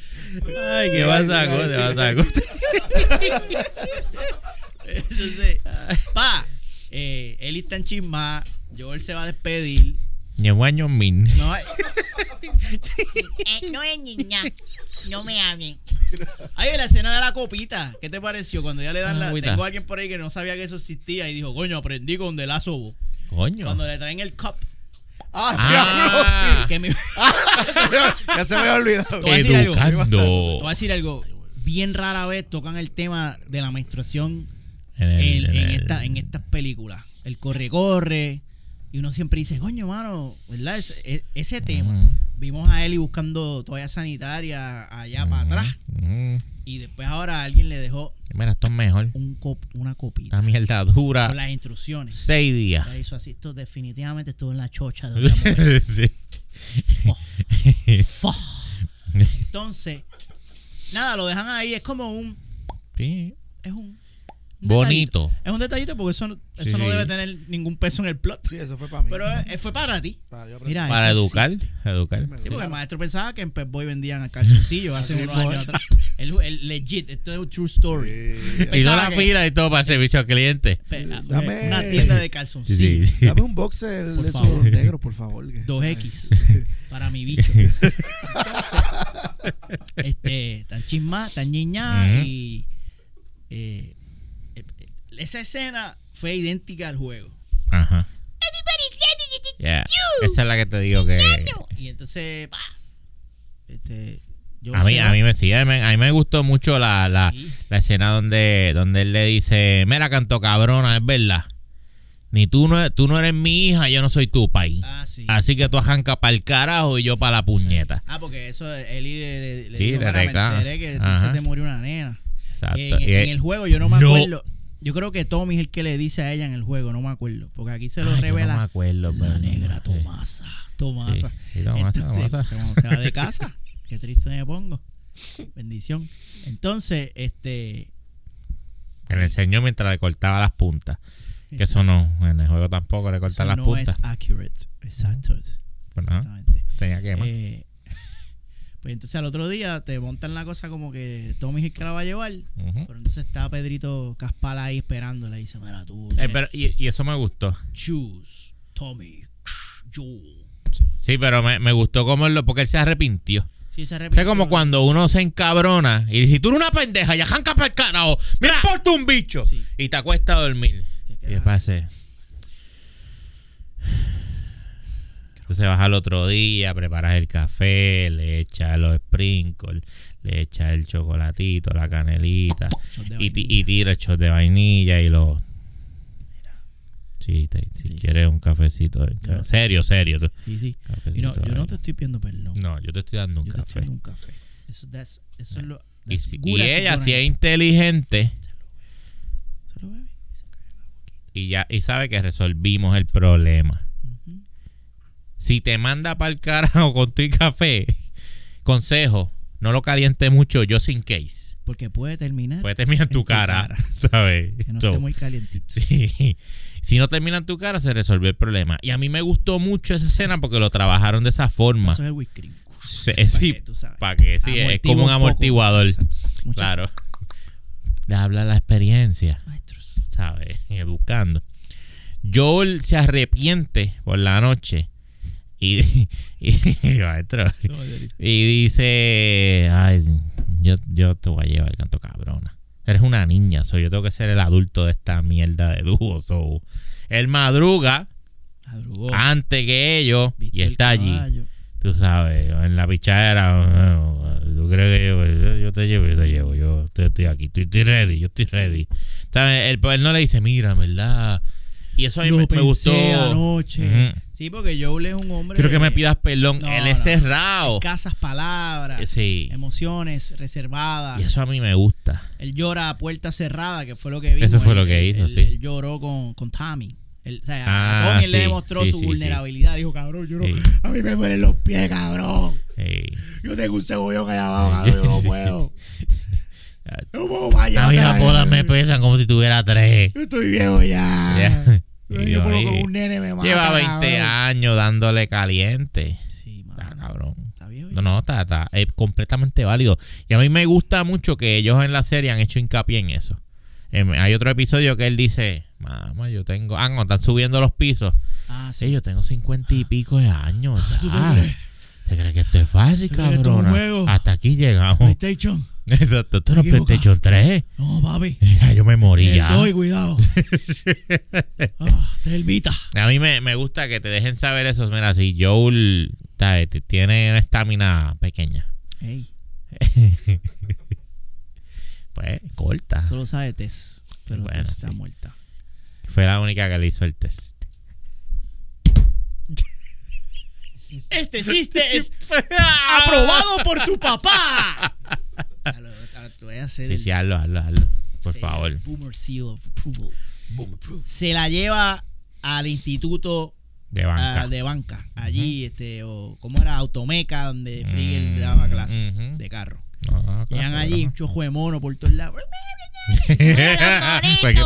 Ay, qué pasa, qué pasa.
Entonces, pa, eh, Eli está en chisma. Joel se va a despedir.
Ñeguaño min.
No, eh,
no es niña. No me hablen.
Ay, la escena de la copita. ¿Qué te pareció? Cuando ya le dan la. Tengo a alguien por ahí que no sabía que eso existía y dijo, coño, aprendí con De La Sobo.
Coño.
Cuando le traen el cup.
Ah,
Ah,
Que me, te
ya se me había olvidado.
voy a decir algo. Te voy a decir algo. Bien rara vez tocan el tema de la menstruación
En el-
en,
en
en
el-
esta, en estas películas. El corre-corre Y uno siempre dice, coño, mano, ¿verdad? Ese, ese tema. Vimos a Eli buscando toalla sanitaria allá para atrás. Y después ahora alguien le dejó
Mira, esto es mejor.
un cop, una copita
Esta mierda dura
con las instrucciones.
seis días.
Ya hizo así. Esto definitivamente estuvo en la chocha de una mujer.
sí.
Fo. Entonces, nada, lo dejan ahí. Es como un.
Sí.
Es un.
Bonito.
Es un detallito porque eso,
Sí,
eso no
sí.
debe tener ningún peso en el plot.
Sí, eso fue para mí.
Pero eh, fue para ti.
Para
Mira,
Para educar.
sí.
Educar.
Sí, porque el maestro pensaba que en Pep Boy vendían calzoncillos hace unos años atrás. El, el legit, esto es un true story.
Sí.
Y toda
Pensaba
la fila y todo para el servicio al cliente.
Ah,
Dame-
Una tienda de calzoncillos.
sí.
Dame un boxer
Por
de
favor.
negros, por favor. que-
2X para mi bicho. Entonces, este, tan chisma, tan
Ujú.
y eh, esa escena fue idéntica al juego.
Ajá. Yeah. Esa es la que te digo que.
Y entonces, pa, este, yo
A mí, a mí me sí, a mí, a mí me gustó mucho la, la,
Sí.
la escena donde, donde él le dice, mira canto cabrona, es verdad. Ni tú no, tú no eres mi hija, yo no soy tu país.
Ah, sí.
Así que tú arrancas para el carajo y yo para la puñeta.
Ah, porque eso, Eli le, le, le
Sí,
dijo,
le
"Mira, me
reclama.
enteré que se te murió una nena.
Exacto.
En,
Y-
en el juego yo no me
No.
acuerdo. Yo creo que Tommy es el que le dice a ella en el juego, no me acuerdo. Porque aquí se lo
yo
revela.
no me acuerdo,
La
pero-
negra
sí.
Tomasa. Tomasa.
Sí, sí, Tomasa,
Entonces,
Tomasa.
se- cuando se va de casa. Qué triste me pongo. Bendición. Entonces, este.
Le enseñó mientras le cortaba las puntas. Que eso no, en el juego tampoco le
eso
cortan las
no
puntas.
es accurate. Exacto.
Pues nada,
Exactamente.
tenía que más.
Eh, pues entonces al otro día te montan la cosa como que Tommy es el que la va a llevar. Pero entonces está Pedrito Caspal ahí esperándola y dice, mira tú.
Eh,
eh,
pero- y, y eso me gustó.
choose Tommy. Yo.
Sí, pero me, me gustó como él porque él se arrepintió.
Sí, se
O sea, como cuando uno se encabrona y dice, tú eres una pendeja y arranca para el carajo, me importa un bicho.
Sí.
Y te acuesta a dormir. Después hace... Entonces vas al otro día, preparas el café, le echas los sprinkles, le echas el chocolatito, la canelita y, y tira el shot de vainilla y lo... Sí, te- si
Sí,
quieres un cafecito. Serio, serio.
Sí, sí. Y no, yo no te estoy pidiendo perdón.
No, yo te estoy dando un
yo te estoy
café.
dando un café. Eso, that's- eso es lo.
Y, ella, si es inteligente
Se lo bebe y se cae en la boquita.
y ya y sabe que resolvimos el problema. Si te manda para el carajo con tu café, consejo, no lo caliente mucho, yo sin case.
Porque puede terminar
Puede terminar en tu,
tu
cara,
cara.
¿sabes?
que no
So,
esté muy calientito.
sí. Si no termina en tu cara, se resolvió el problema. Y a mí me gustó mucho esa escena porque lo trabajaron de esa forma.
Eso es el cream.
Sí, sí, para que sí, es como un amortiguador. Claro. Le habla la experiencia.
Maestros.
¿sabes? Educando. Joel se arrepiente por la noche y, y, maestro, y dice, ay, yo, yo te voy a llevar canto cabrona. Eres una niña, soy yo tengo que ser el adulto de esta mierda de dúo. So, él madruga
Madrugó.
antes que ellos
Viste
y
el
está allí. Tú sabes, en la pichadera. bueno, ¿Tú crees que yo, te llevo? Yo te llevo. Yo estoy aquí. Estoy, estoy ready. Yo estoy ready. ¿Sabes? Él, él no le dice, mira, ¿verdad? Y eso a mí
Lo
me, me
pensé
gustó.
anoche.
Ujú.
Sí, porque Joel es un hombre.
Quiero que me pidas perdón.
No,
él es
no.
cerrado.
Casas palabras.
Sí.
Emociones reservadas.
Y eso a mí me gusta.
Él llora a puerta cerrada, que fue lo que vimos.
Eso fue
Él-
lo que hizo,
él-
sí.
Él lloró con, con Tommy. Él, o sea,
Ah,
a Tommy él le
sí,
demostró
sí,
su
sí, sí.
vulnerabilidad. Dijo, cabrón, yo no,
Sí.
a mí me duelen los pies, cabrón.
Sí.
Yo tengo un cebollón allá abajo, cabrón, yo no
Sí.
puedo. No puedo más allá
A mí las
atrás.
bolas me pesan como si tuviera tres.
Yo estoy viejo ya. Yo, yo
ahí
un nene me mata,
Lleva 20
cabrón.
años dándole caliente.
Sí,
Está cabrón.
Está viejo
No,
ya.
no, está, está- es completamente válido. Y a mí me gusta mucho que ellos en la serie han hecho hincapié en eso. Em, hay otro episodio que él dice, mamá, yo tengo... Ah, no, están subiendo los pisos.
Ah,
Sí, yo tengo cincuenta y pico de años.
¿tú te crees?
¿Te crees que esto es fácil,
juego?
Hasta aquí llegamos.
PlayStation.
Exacto, esto no. PlayStation 3.
No, papi.
Yo me morí
El
ya.
doy, cuidado. Ah, este Vita.
A mí me, me gusta que te dejen saber eso. Mira, si Joel ¿sabes? T- tiene una estamina pequeña,
Ey,
pues corta.
solo sabe Tess. Pero
Bueno,
está muerta.
Fue la única que le hizo el test.
Este chiste es aprobado por tu papá. Te voy a hacer
Sí,
el-
sí, hazlo, hazlo, hazlo. Por favor.
Boomer Seal of Approval. Se la lleva al instituto
De banca.
ah, de banca. Allí, este, o como era Automeca, donde Frigel
Mm,
daba clase
ujú.
de carro. Llegan
clase,
allí, un chojo de mono por todos lados.
Qué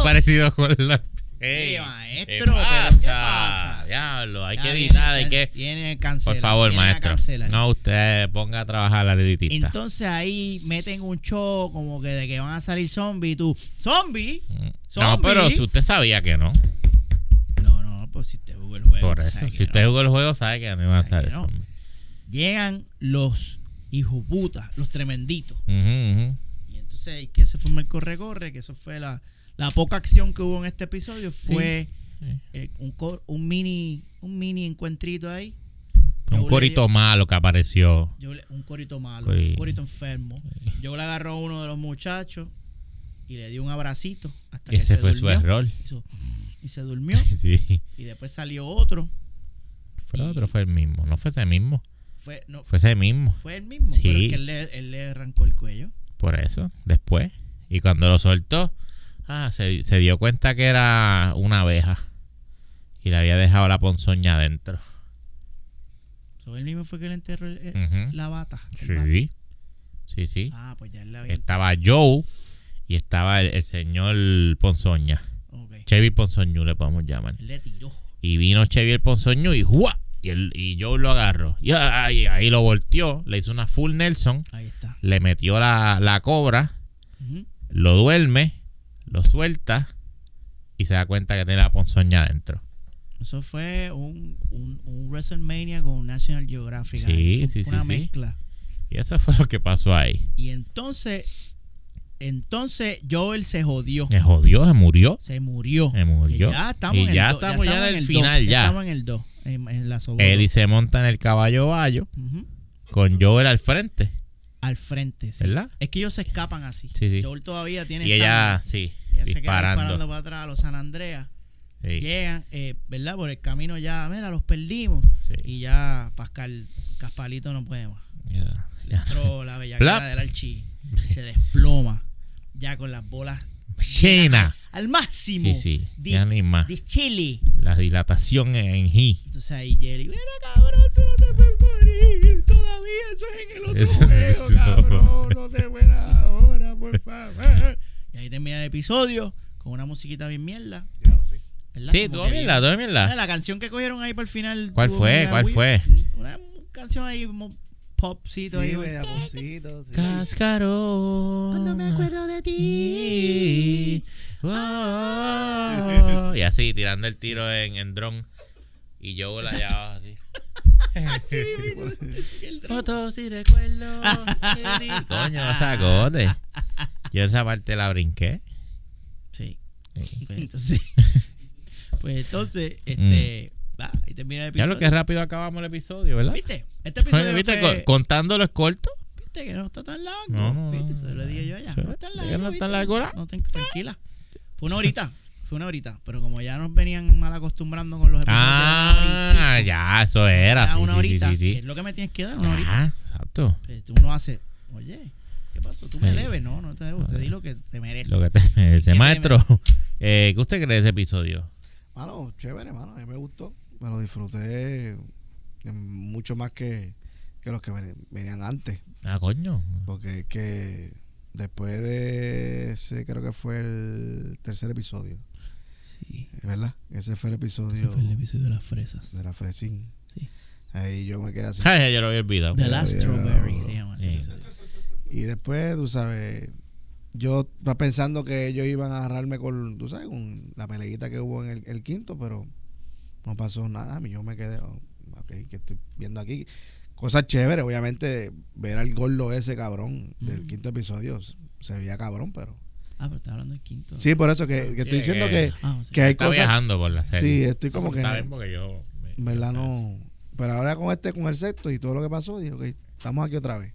parecido con la.
Ey, maestro,
¿qué
pero
pasa?
¿qué pasa?
Diablo, hay
Ya
que
viene-
editar, hay
ya
que.
viene cancelar,
Por favor, maestro. No, usted ponga a trabajar al editista.
Entonces ahí meten un show como que de que van a salir zombies y tú, ¿zombie?
Mm. no, pero si usted sabía que no.
No, no, pues si te jugó el juego.
Por
usted
eso, si usted
no.
jugó el juego, sabe que no iba a
que no.
eso.
Llegan los hijoputas, los tremenditos. Y entonces ahí que se forma el corre-corre, que eso fue la, la poca acción que hubo en este episodio, fue
Sí.
eh, un, cor- un mini un mini encuentrito ahí.
Un
le-
corito malo que apareció.
yo le- un corito malo,
Cori-
un corito enfermo. Yo le agarró a uno de los muchachos y le di un abracito hasta que
Ese
se
fue su
durmió.
error.
Hizo- y se durmió.
Sí.
Y después salió otro.
Fue
Y-
otro, fue el mismo. No fue ese mismo.
Fue, no,
Fue ese mismo.
fue el mismo,
Sí.
pero es que él le, él le arrancó el cuello.
Por eso, después. Y cuando lo soltó, ah, se, se dio cuenta que era una abeja. Y le había dejado la ponzoña adentro.
Él mismo fue que le enterró el- el-
Ujú.
la bata. el.
Sí. Sí, sí.
Ah, pues ya él la había.
Estaba Joe y estaba el, el señor Ponzoña. Chevy Ponzoñú le podemos llamar.
Él le tiró.
Y vino Chevy el Ponzoñú y ¡juá! Y, el, y Joe lo agarró. Y ahí, ahí lo volteó. Le hizo una full Nelson.
Ahí está.
Le metió la, la cobra. Lo duerme. Lo suelta. Y se da cuenta que tiene la ponzoña adentro.
Eso fue un, un, un WrestleMania con National Geographic.
Sí, sí, sí,
una
sí.
mezcla.
Y eso fue lo que pasó ahí.
Y entonces, entonces Joel se jodió.
Se jodió, se murió.
Se murió.
Se murió.
Ya estamos
Y
en el
ya
do-
estamos ya en el final, ya.
Estamos en el 2. En, en la sobrona.
Eddie se monta en el caballo bayo con Joel al frente.
Al frente. sí.
¿Verdad?
Es que ellos se escapan así.
Sí, sí.
Joel todavía tiene
Y ella,
sangre.
sí,
Ella se queda
disparando.
disparando para atrás a los San Andreas.
Sí.
Llegan, eh, ¿verdad? Por el camino ya, mira, los perdimos.
Sí.
Y ya Pascal, Caspalito no puede más.
Ya, ya.
Entró la bellaquera del archi y se desploma. Ya con las bolas
Llena.
al máximo.
Sí, sí.
De,
más.
de chile.
La dilatación en G.
Entonces ahí Jelly, mira cabrón, tú no te puedes morir. Todavía eso es en el otro
Eso-
juego,
eso.
cabrón. No te mueras ahora, por favor. Y ahí termina el episodio con una musiquita bien mierda.
Diablo, sí.
¿verdad?
Sí, todo mierda, todo mierda.
Ah, La canción que cogieron ahí para el final.
¿Cuál fue? ¿Cuál fue?
Una canción ahí como popcito
Sí,
ahí.
media cosita, sí.
Cascarón.
Cuando me acuerdo de
ti. Oh. Y así, tirando el tiro en, en dron. Y yo la llevaba así. Fotos y recuerdos. Coño, no agote. Yo esa parte la brinqué.
Sí.
Sí.
Pues entonces, pues entonces, este, va, y termina el
Mm. Ya
episodio.
lo que rápido acabamos el episodio, ¿verdad?
¿Viste? Este episodio
¿Viste?
fue-
Con- Contándolo es corto.
Viste que no está tan largo.
No, no,
¿Viste? Eso lo dije yo
sí.
No está tan
¿De que
largo.
no está largo, la?
No, ten- tranquila. Fue una horita. Fue una horita. Pero como ya nos venían mal acostumbrando con los episodios.
Ah, ya, eso era.
horita,
Sí,
una
sí,
horita,
sí, sí,
Es
sí.
lo que me tienes que dar, una horita.
Ah, exacto.
Este, Uno hace, oye, ¿qué pasó? Tú me
Sí.
debes. No, no te debo. Te di lo que te mereces.
Lo que te merece.
¿Qué te
Maestro, eh, ¿qué usted cree de ese episodio?
Mano, chévere, mano. A mí me gustó. Me lo disfruté mucho más que, que los que ven- venían antes.
Ah, coño.
Porque es que después de ese, creo que fue el tercer episodio,
Sí.
¿verdad? Ese fue el episodio
Ese fue el episodio de las fresas.
de la Fresín.
Sí.
Ahí yo me quedé así.
Ay, yo lo había olvidado.
The Last. Strawberry se llama ese
Sí.
Y después, tú sabes, yo estaba pensando que ellos iban a agarrarme con, tú sabes, con la peleita que hubo en el, el quinto, pero no pasó nada. Yo me quedé, oh, ok, que estoy viendo aquí. Cosas chéveres, obviamente, ver al gordo ese cabrón del
Mm.
quinto episodio se- veía cabrón, pero...
Ah, pero está hablando del quinto.
Sí, por eso que, que estoy
Sí,
diciendo
que-
que,
Ah, sí.
que hay
Está
cosas...
viajando por la serie.
Sí, estoy como que...
Está bien porque yo... me-
verdad no. Pero ahora con este, con el sexto y todo lo que pasó, digo que estamos aquí otra vez.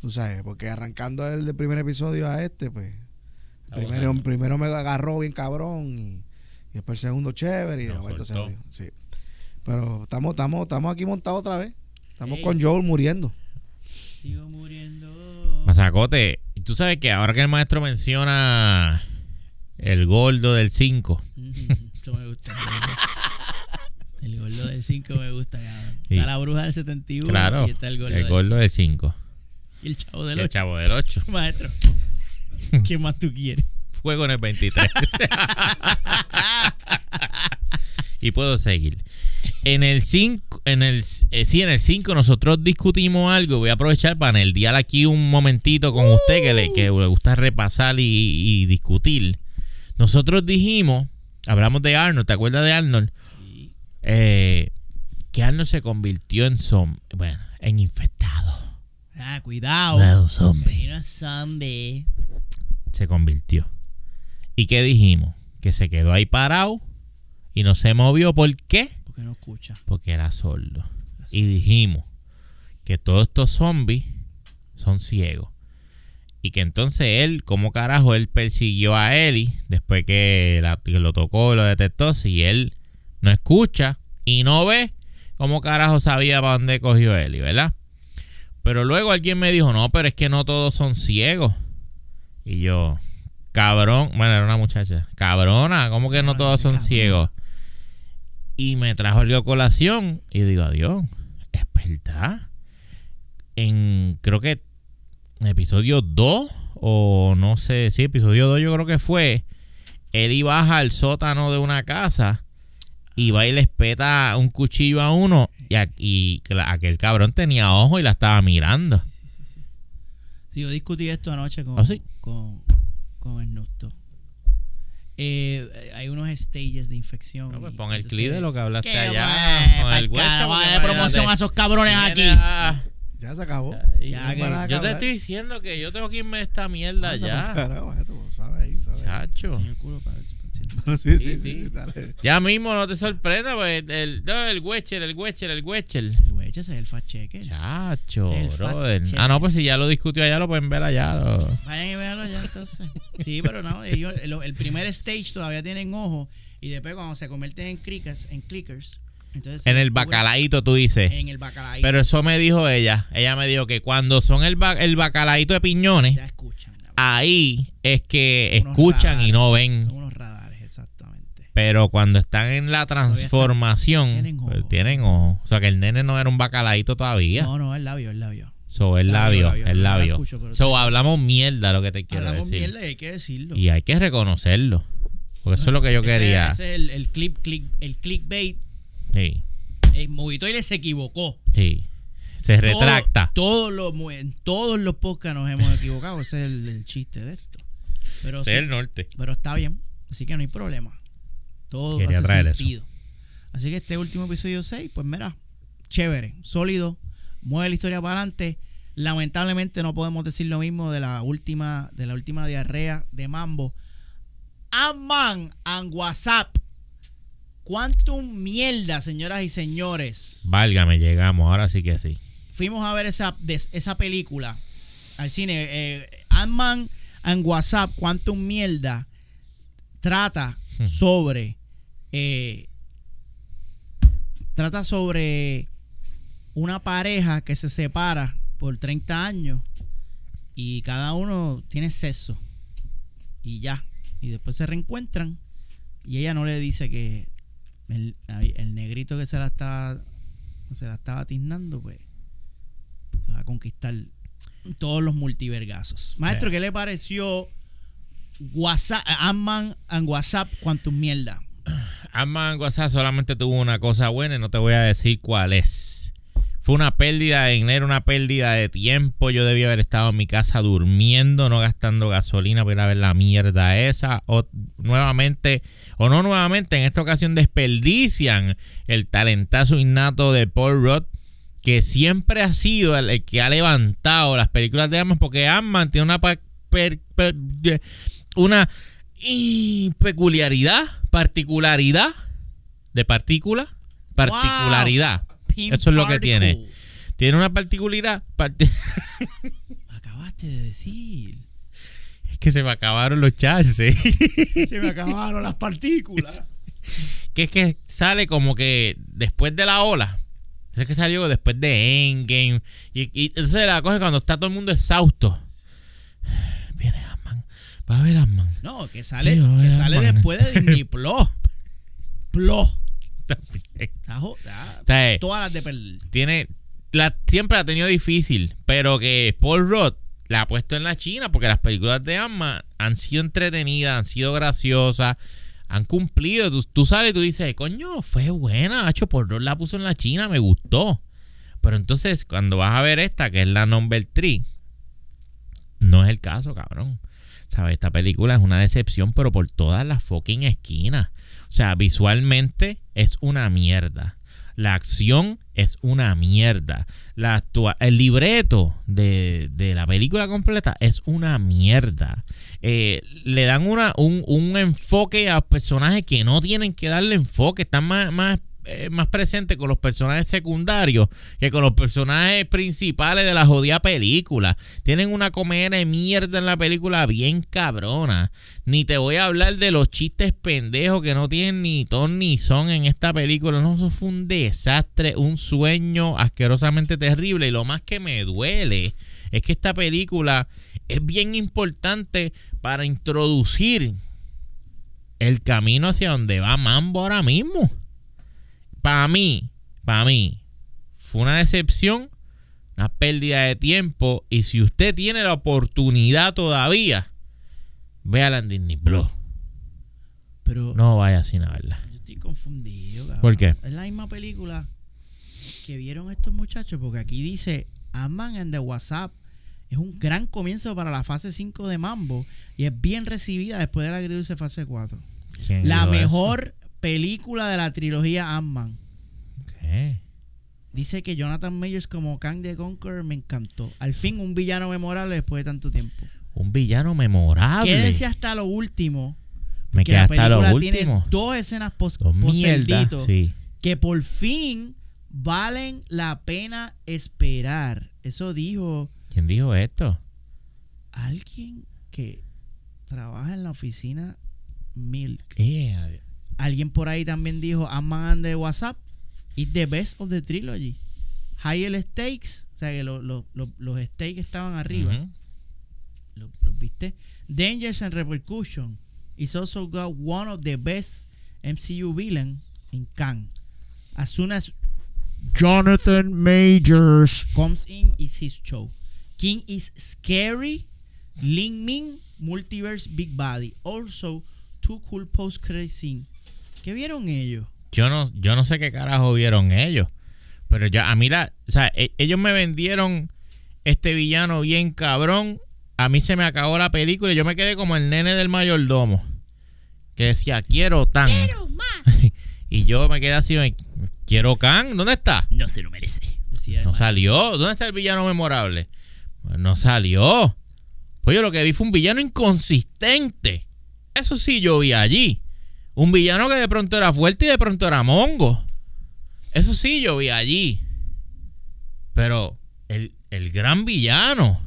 Tú sabes, porque arrancando el del primer episodio a este, pues. Primero, primero me agarró bien cabrón y, y después el segundo chévere y de
Lo
momento se jodió, Sí. Pero estamos, estamos, estamos aquí montados otra vez. Estamos
Ey.
con Joel muriendo.
Sigo muriendo.
Mazacote, tú sabes que ahora que el maestro menciona el gordo del 5,
Eso me gusta. El gordo del 5 me gusta.
Sí.
Está la bruja del 71
claro,
y está el gordo,
el
del
gordo del 5,
cinco. Y el chavo del
el
8.
chavo del 8,
Maestro, ¿qué más tú quieres?
fuego en el 23. y puedo seguir. En el 5, en el eh, sí, en el 5 nosotros discutimos algo. Voy a aprovechar para nerdear aquí un momentito con usted que le, que le gusta repasar y, y discutir. Nosotros dijimos, hablamos de Arnold, ¿te acuerdas de Arnold? Eh, que Arnold se convirtió en bueno, en infectado.
Ah, cuidado.
No, zombie.
Zombie.
Se convirtió. ¿Y qué dijimos? Que se quedó ahí parado y no se movió. ¿Por qué?
Porque no escucha.
Porque era sordo. Y dijimos que todos estos zombies son ciegos. Y que entonces él, como carajo, él persiguió a Ellie después que, la- que lo tocó y lo detectó. Si él no escucha y no ve, ¿cómo carajo sabía para dónde cogió Ellie, verdad? Pero luego alguien me dijo, no, pero es que no todos son ciegos. Y yo, cabrón, bueno, era una muchacha, cabrona, ¿cómo que no todos son ciegos? Y me trajo el colación y digo, adiós, es verdad. En, creo que episodio 2 o no sé, sí, episodio 2 yo creo que fue, él iba al sótano de una casa y va y le espeta un cuchillo a uno y, a- y que la- aquel cabrón tenía ojo y la estaba mirando.
Sí, yo discutí esto anoche con,
¿Ah, sí?
con, con Ernesto. Eh, hay unos stages de infección.
No, pues pon el clip de lo que hablaste
Qué
allá con el
dale promoción a esos cabrones aquí.
a-
Ya se acabó.
Ya que-
Para
yo te estoy diciendo que yo tengo que irme de esta mierda
Anda,
ya.
pa'l carajo, esto, ahí, suave ahí.
Chacho.
Señor culo, si-
Sí, sí,
Sí,
sí,
sí.
sí, dale.
Ya mismo no te sorprenda, pues el, el Wecher, el Wecher, el Wecher.
El ese es el fact checker.
Chacho, brother.
checker.
Ah, no, pues si ya lo discutió allá, lo pueden ver allá. lo-
Vayan y véanlo ya entonces. Sí, pero no, ellos, el, el primer stage todavía tienen ojo y después cuando se convierten en clickers, en clickers, entonces
En el bacalaíto, tú dices.
En el bacalaíto.
Pero eso me dijo ella. Ella me dijo que cuando son el, ba- el bacalaíto de piñones,
ya escuchan. ya.
ahí es que escuchan y no ven.
Son unos radares, exactamente.
Pero cuando están en la transformación,
tienen ojo.
pues, tienen ojo. O sea que el nene no era un bacalaíto todavía.
No, no, el labio, el labio.
So, el
Labio,
labio,
labio,
el
no
labio.
escucho,
so, hablamos mierda lo que te quiero
Hablamos
decir.
mierda y hay que decirlo.
Y hay que reconocerlo. Porque eso es lo que yo
Ese-
quería.
Ese es el, el clip, click, el clickbait.
Sí,
El Movitoile se equivocó.
sí. Se
Todo-
retracta.
todos los, en todos los podcasts nos hemos equivocado. Ese es el, el chiste de esto. Pero,
Ese
sí,
es el norte.
pero está bien. Así que no hay problema. Todo
Quería
hace
traer eso.
sentido. Así que este último episodio 6, pues mira, chévere, sólido, mueve la historia para adelante. Lamentablemente no podemos decir lo mismo de la última, de la última diarrea de Mambo. Amman and WhatsApp. Quantum mierda, señoras y señores.
Válgame, llegamos. Ahora sí que sí.
Fuimos a ver esa, esa película al cine. Eh, Ant-Man and WhatsApp, Quantum mierda, trata
Hmm.
sobre. Eh, trata sobre una pareja que se separa por 30 años y cada uno tiene sexo y ya. Y después se reencuentran y ella no le dice que el, el negrito que se la está se la estaba tiznando pues se va a conquistar todos los multivergazos. Maestro
Eh.
¿qué le pareció WhatsApp Ant-Man and WhatsApp Quantum mierda
Ant-Man WhatsApp solamente tuvo una cosa buena y no te voy a decir cuál es. Fue una pérdida de dinero, una pérdida de tiempo. Yo debía haber estado en mi casa durmiendo, no gastando gasolina para ir a ver la mierda esa. O nuevamente, o no nuevamente, en esta ocasión desperdician el talentazo innato de Paul Rudd, que siempre ha sido el, que ha levantado las películas de Ant-Man, porque Ant-Man tiene una, una y peculiaridad, particularidad de partícula, particularidad. Eso es lo que tiene. Tiene una particularidad, parti-
acabaste de decir
es que se me acabaron los chances.
se me acabaron las partículas
que es que sale como que después de la ola. Es que salió después de Endgame. Y, y entonces la coge cuando está todo el mundo exhausto. Va a ver Ant-Man.
No, que sale,
Sí,
que sale después de Disney Plus. Plus.
También.
Está jo- está-
O sea,
todas las de perder.
tiene la, siempre la ha tenido difícil, pero que Paul Rudd la ha puesto en la China porque las películas de Ant-Man han sido entretenidas, han sido graciosas, han cumplido. Tú, tú sales y tú dices, coño, fue buena, hecho Paul Rudd la puso en la China, me gustó. Pero entonces, cuando vas a ver esta, que es la number 3, no es el caso, cabrón. ¿Sabes? Esta película es una decepción, pero por todas las fucking esquinas. O sea, visualmente es una mierda. La acción es una mierda. La el libreto de, de la película completa es una mierda. Eh, le dan una, un, un enfoque a personajes que no tienen que darle enfoque. Están más, más, eh, más presentes con los personajes secundarios que con los personajes principales de la jodida película. Tienen una comedia de mierda en la película bien cabrona. Ni te voy a hablar de los chistes pendejos que no tienen ni ton ni son en esta película. No, eso fue un desastre, un sueño asquerosamente terrible. Y lo más que me duele es que esta película es bien importante para introducir el camino hacia donde va Mambo ahora mismo. Para mí, para mí, fue una decepción, una pérdida de tiempo. Y si usted tiene la oportunidad todavía, véala en Disney Plus.
Pero
No vaya sin verla.
yo estoy confundido. cabrón.
¿Por qué?
Es la misma película que vieron estos muchachos, porque aquí dice Ant-Man and the WhatsApp. Es un gran comienzo para la fase 5 de Mambo y es bien recibida después de la agridulce fase 4.
¿Quién
La
eso?
Película de la trilogía Ant-Man.
¿Qué?
Dice que Jonathan Majors como Kang the Conqueror me encantó. Al fin un villano memorable después de tanto tiempo.
Un villano memorable.
Quédese hasta lo último.
Me
que
queda
la
hasta lo
película
último.
tiene dos escenas post
Dos Sí.
que por fin valen la pena esperar. Eso dijo
¿Quién dijo esto?
alguien que trabaja en la oficina Milk.
Eh,
Alguien por ahí también dijo Ant-Man de WhatsApp is the best of the trilogy. Higher stakes, o sea que lo- lo- lo- los stakes estaban arriba. Lo- ¿Los viste? Dangers and Repercussion is also got one of the best MCU villain in Kang. As soon as
Jonathan Majors.
comes in is his show. King is scary. Ling Ming Multiverse Big Body. Also two cool post credit scene. ¿Qué vieron ellos?
Yo no, yo no sé qué carajo vieron ellos. Pero ya, a mí la. O sea, e- ellos me vendieron este villano bien cabrón. A mí se me acabó la película y yo me quedé como el nene del mayordomo. Que decía, quiero tan.
Quiero más.
y yo me quedé así, me- quiero can. ¿Dónde está?
No se lo merece.
Decía
No salió. ¿Dónde está el villano memorable? Pues no salió. Pues yo lo que vi fue un villano inconsistente. Eso sí yo vi allí. Un villano que de pronto era fuerte y de pronto era mongo. Eso sí yo vi allí. Pero el, el gran villano.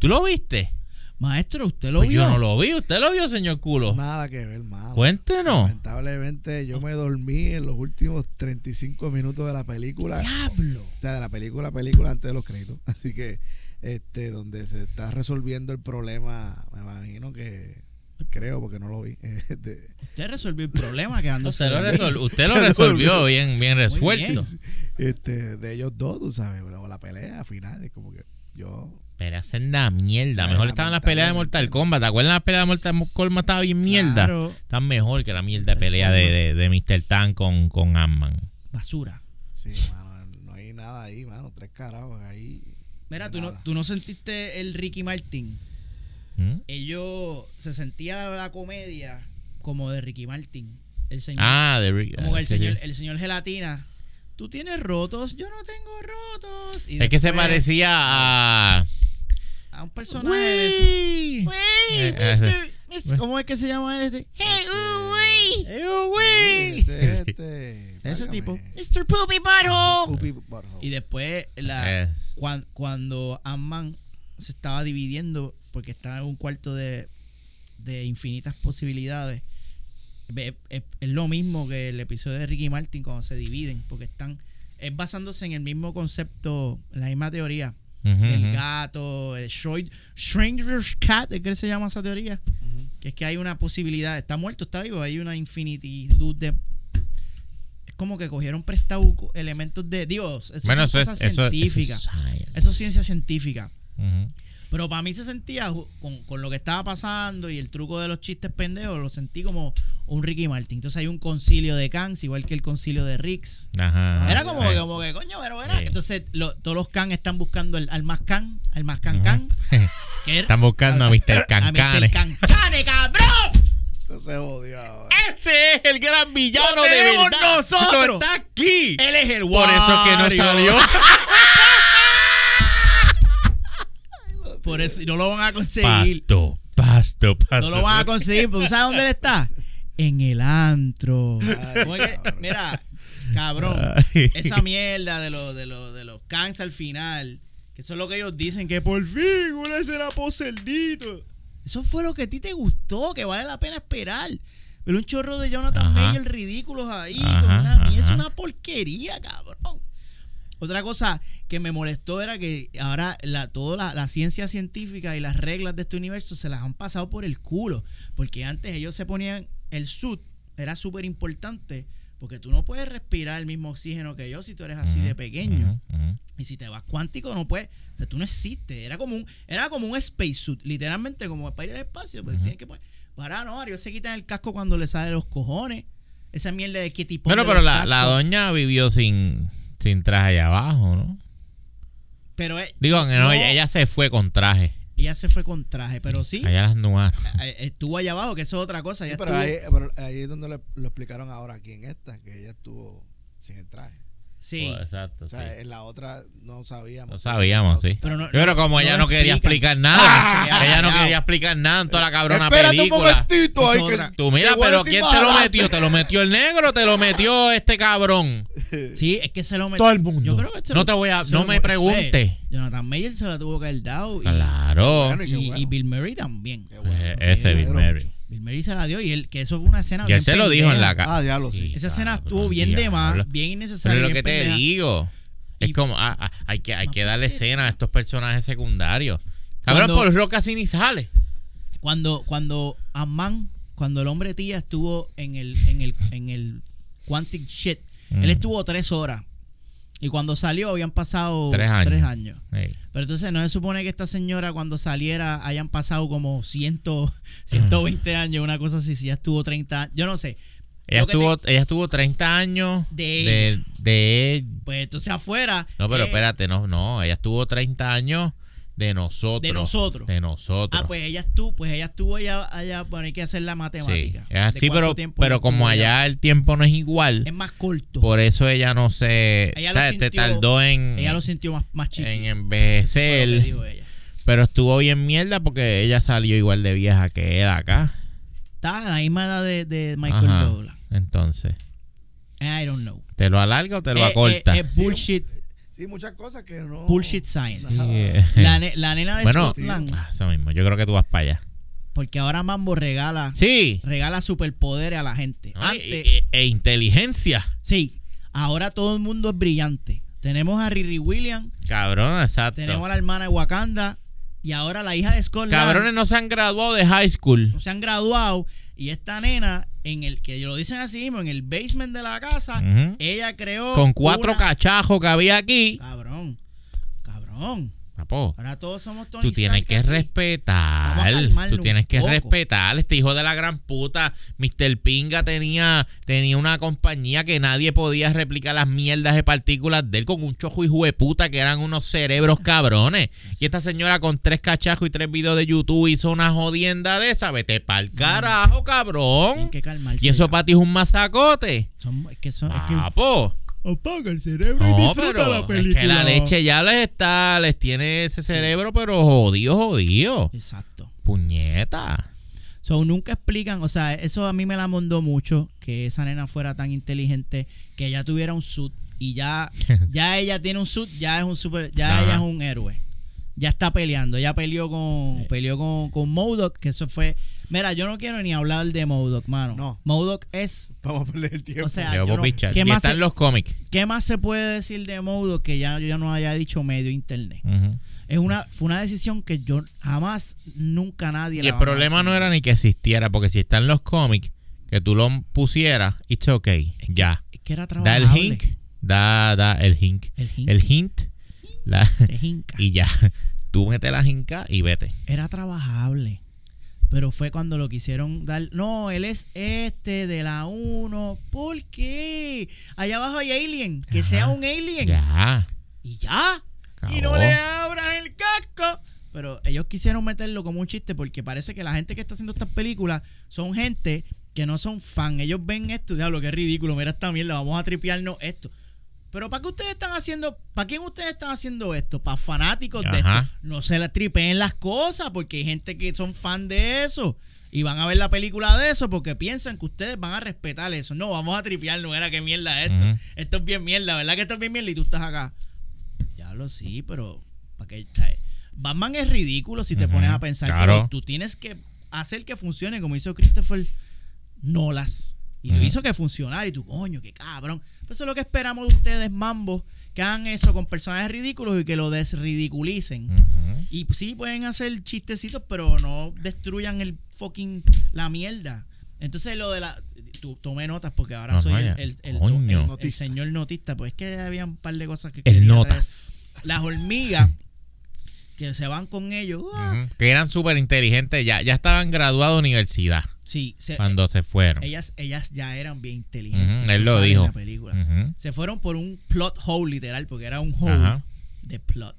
¿Tú lo viste?
Maestro, ¿usted lo
Pues
vio?
yo no lo vi. ¿Usted lo vio, señor culo?
Nada que ver, mano.
Cuéntenos.
Lamentablemente yo me dormí en los últimos 35 minutos de la película.
Diablo.
O sea, de la película, película antes de los créditos. Así que, este, donde se está resolviendo el problema, me imagino que, creo, porque no lo vi. eh, de-
Usted resolvió el problema quedándose.
Usted lo, resol- usted lo resolvió bien, bien resuelto.
bien.
este, de ellos dos, tú sabes, pero la pelea final es como que yo
Peleas en la mierda. Mejor estaban las peleas de Mortal Kombat. ¿Te acuerdas las peleas de Mortal Kombat? Estaba bien mierda.
Claro.
Están mejor que la mierda de pelea de, de, de Mr. Tan con, con Ant-Man.
Basura.
Sí, mano, no hay nada ahí, mano. Tres carajos ahí.
Mira,
de
¿tú no, tú no sentiste el Ricky Martin.
¿Mm?
Ellos se sentía la comedia como de Ricky Martin. El señor.
Ah, de Rick.
como
ah,
el
sí,
señor,
sí.
el señor gelatina. Tú tienes rotos, yo no tengo rotos. Y
Es que se
después
parecía a.
a un personaje de eso.
Uy.
Wey,
Eh,
Mr.
¿Cómo es que se llama este?
Hey, uh, wey.
Eh, uy.
Ese, este,
Ese
válgame.
tipo.
Mr. Poopy Butthole.
Poopy Butthole.
Y después la,
Eh,
cuan- cuando Ant-Man se estaba dividiendo porque estaba en un cuarto de, de infinitas posibilidades es, es- es lo mismo que el episodio de Ricky Martin cuando se dividen, porque están es basándose en el mismo concepto, la misma teoría
ujú.
gato, el Schroed- Cat, ¿es que se llama esa teoría? Que es que hay una posibilidad, está muerto, está vivo, hay una infinitud de es como que cogieron prestado elementos de Dios, eso
Bueno, eso es, eso, eso es
ciencia científica. Pero para mí se sentía, con, con lo que estaba pasando y el truco de los chistes pendejos, lo sentí como un Ricky Martin. Entonces hay un concilio de Kans, igual que el concilio de Rix.
Ajá.
Era como, que, como que, coño, pero era.
Sí.
Entonces lo- todos los Khan están buscando el, al más Khan, al más que era-
Están buscando a Mr.
a Mr.
Cancane.
Cancane, cabrón.
Entonces ahora.
Ese es el gran villano
Lo
de
tenemos
verdad.
nosotros.
Lo está aquí.
Él es el
Por eso que no salió.
Por eso y no lo van a conseguir.
Pasto, pasto, pasto.
No lo van a conseguir, porque ¿tú sabes dónde él está? En el antro. Mira, cabrón,
Ay.
esa mierda de los de los de los cans al final, que eso es lo que ellos dicen que por fin una escena post cerdito. Eso fue lo que a ti te gustó, que vale la pena esperar. Pero un chorro de Jonathan. Mayer ridículos ahí,
Ajá,
con una mierda, es una porquería, cabrón. Otra cosa que me molestó era que ahora la, toda la, la ciencia científica y las reglas de este universo se las han pasado por el culo. Porque antes ellos se ponían el suit, era súper importante. Porque tú no puedes respirar el mismo oxígeno que yo si tú eres así de pequeño. Y si te vas cuántico, no puedes. O sea, tú no existes. Era como un, era como un spacesuit, literalmente como para ir al espacio. Pues tienes que poner. Para no, ellos se quitan el casco cuando le sale los cojones. Esa mierda de que tipo.
Bueno, pero la, la doña vivió sin, sin traje allá abajo, ¿no?
Pero eh,
Digo, que no,
no,
ella, ella se fue con traje.
ella se fue con traje, pero sí.
Allá las nuar.
eh, Estuvo allá abajo, que eso es otra cosa.
Sí, pero,
estuvo,
ahí, pero ahí es donde lo, lo explicaron ahora, aquí en esta, que ella estuvo sin el traje.
Sí.
Oh, exacto,
O sea,
sí.
en la otra no sabíamos.
Lo sabíamos, sí.
Pero no-
Pero como
no
ella no quería
explican.
explicar nada,
Ah,
ella no quería explicar nada en toda la cabrona
Espérate
película.
un que-.
Tú mira, pero ¿quién te lo metió? ¿Te lo metió el negro o te lo metió este cabrón?
Sí, es que se lo metió.
Todo el mundo.
Yo creo que se
No
lo-
te voy a-
se
no
lo-
me pregunte.
Eh, Jonathan Mayer se la tuvo que haber dado. Y,
Claro.
Y qué
y,
bueno.
y Bill Murray también.
Bueno.
Eh, Ese Bill Murray.
Bill Murray se la dio y él, que eso fue una escena.
Y él se lo dijo en la cara.
Ah, diablo, sí.
Esa escena estuvo bien de más, bien
Pero
innecesaria.
es lo que te digo. Es como, ah, ah, hay que, hay que darle escena a estos personajes secundarios. Cabrón,
Cuando-
por Rock casi ni sale.
Cuando, cuando Amman, cuando el hombre tía estuvo en el, en el, en el Quantic Shit,
Mm.
él estuvo tres horas. Y cuando salió habían pasado
Tres años.
Pero entonces no se supone que esta señora cuando saliera hayan pasado como 100, 120 años, una cosa así, si ya estuvo 30 años, yo no sé.
Ella estuvo, ella estuvo 30 años
De
de, de.
Pues entonces afuera.
No, pero
eh,
espérate, no, no. Ella estuvo 30 años de nosotros.
De nosotros.
De nosotros.
Ah, pues ella estuvo, pues ella estuvo allá, allá, bueno, hay que hacer la matemática.
Sí pero,
tiempo
pero
ella
como allá el tiempo no es igual,
Es más corto.
por eso ella no se.
Ella lo sintió-
tardó en,
ella lo sintió más, más chiquito.
en
Fue lo que
envejecer.
dijo ella.
Pero estuvo bien mierda porque ella salió igual de vieja que él acá.
Está a la misma edad de, de Michael
Ajá.
Douglas.
Entonces,
I don't know.
¿te lo alarga o te lo
Eh,
acorta?
eh, es bullshit,
Sí, muchas cosas que no.
bullshit science.
Sí, eh.
La, ne- la nena de
bueno,
Scotland,
ah, eso mismo. Yo creo que tú vas para allá.
porque ahora Mambo regala,
Sí.
regala superpoderes a la gente.
No,
Antes,
e, e- e inteligencia.
sí, ahora todo el mundo es brillante. Tenemos a Riri Williams,
Cabrón, exacto.
tenemos a la hermana de Wakanda y ahora la hija de Scotland.
Cabrones no se han graduado de high school.
no se han graduado y esta nena en el que lo dicen así mismo en el basement de la casa ella creó
Con cuatro
una-
cachajos que había aquí.
cabrón cabrón
Papo,
ahora todos somos Tony
tú tienes
Stark
que
aquí.
respetar. Tú tienes que respetar. Este hijo de la gran puta, Mr. Pinga, tenía, tenía una compañía que nadie podía replicar las mierdas de partículas de él con un chojo hijo de puta que eran unos cerebros cabrones. Y esta señora con tres cachajos y tres videos de YouTube hizo una jodienda de esa. Vete pa'l carajo, cabrón.
Tienen que calmarse
Y eso
ya.
para ti es un mazacote.
Son- es que son es que
Papo.
Apaga el cerebro y
No,
disfruta
pero
la
es
película.
que la leche ya les está, les tiene ese cerebro, pero jodido, jodido.
exacto
Puñeta.
So, nunca explican, o sea, eso a mí me la mandó mucho, que esa nena fuera tan inteligente, que ella tuviera un suit y ya, ya ella tiene un suit, ya es un super, ya
Ajá.
ella es un héroe. Ya está peleando. Ya peleó con, peleó con, con que eso fue. Mira, yo no quiero ni hablar de MODOK, mano.
No.
MODOK es.
Vamos a perder el tiempo.
O sea, yo no-. ¿qué
y
más
están
se-
los cómics.
¿Qué más se puede decir de MODOK que ya yo no haya dicho medio internet? Es una, fue una decisión que yo jamás, nunca nadie
Y
la
el problema no era ni que existiera, porque si están los cómics, que tú lo pusieras, it's okay, ya.
Es que era
Da el
trabajable.
hint, da, da el hint.
El hint.
El hint, la-
Te jinca.
y ya. Tú mete la jinca y vete.
Era trabajable. Pero fue cuando lo quisieron dar. No, él es este de la 1. ¿Por qué? Allá abajo hay alien. Que
Ajá.
sea un alien.
Ya.
Y ya. Y no le abran el casco. Pero ellos quisieron meterlo como un chiste porque parece que la gente que está haciendo estas películas son gente que no son fan. Ellos ven esto, diablo, qué ridículo. Mira esta mierda, vamos a tripearnos esto. Pero ¿para qué ustedes están haciendo? ¿Para quién ustedes están haciendo esto? ¿Para fanáticos de esto? No se la tripeen las cosas porque hay gente que son fan de eso. Y van a ver la película de eso porque piensan que ustedes van a respetar eso. No, vamos a tripearnos. Era que mierda esto. Esto es bien mierda, ¿verdad que esto es bien mierda? Y tú estás acá. Ya lo sí, pero ¿para qué? Batman es ridículo si te pones a pensar.
claro.
Pero tú tienes que hacer que funcione como hizo Christopher Nolas. Y lo hizo que funcionara. Y tú, coño, qué cabrón. Pues eso es lo que esperamos de ustedes, mambo. Que hagan eso con personajes ridículos y que lo desridiculicen. Y sí pueden hacer chistecitos, pero no destruyan el fucking la mierda. Entonces lo de la... Tú tomé notas porque ahora
No,
soy el, el, señor notista. Pues es que había un par de cosas que...
El notas.
traer. Las hormigas que se van con ellos.
Ujú. Que eran súper inteligentes, ya, ya estaban graduados de universidad
Sí, se-
cuando se fueron.
ellas, ellas ya eran bien inteligentes.
Él lo
en
dijo.
la película.
Ujú.
Se fueron por un plot hole literal, porque era un hole de plot.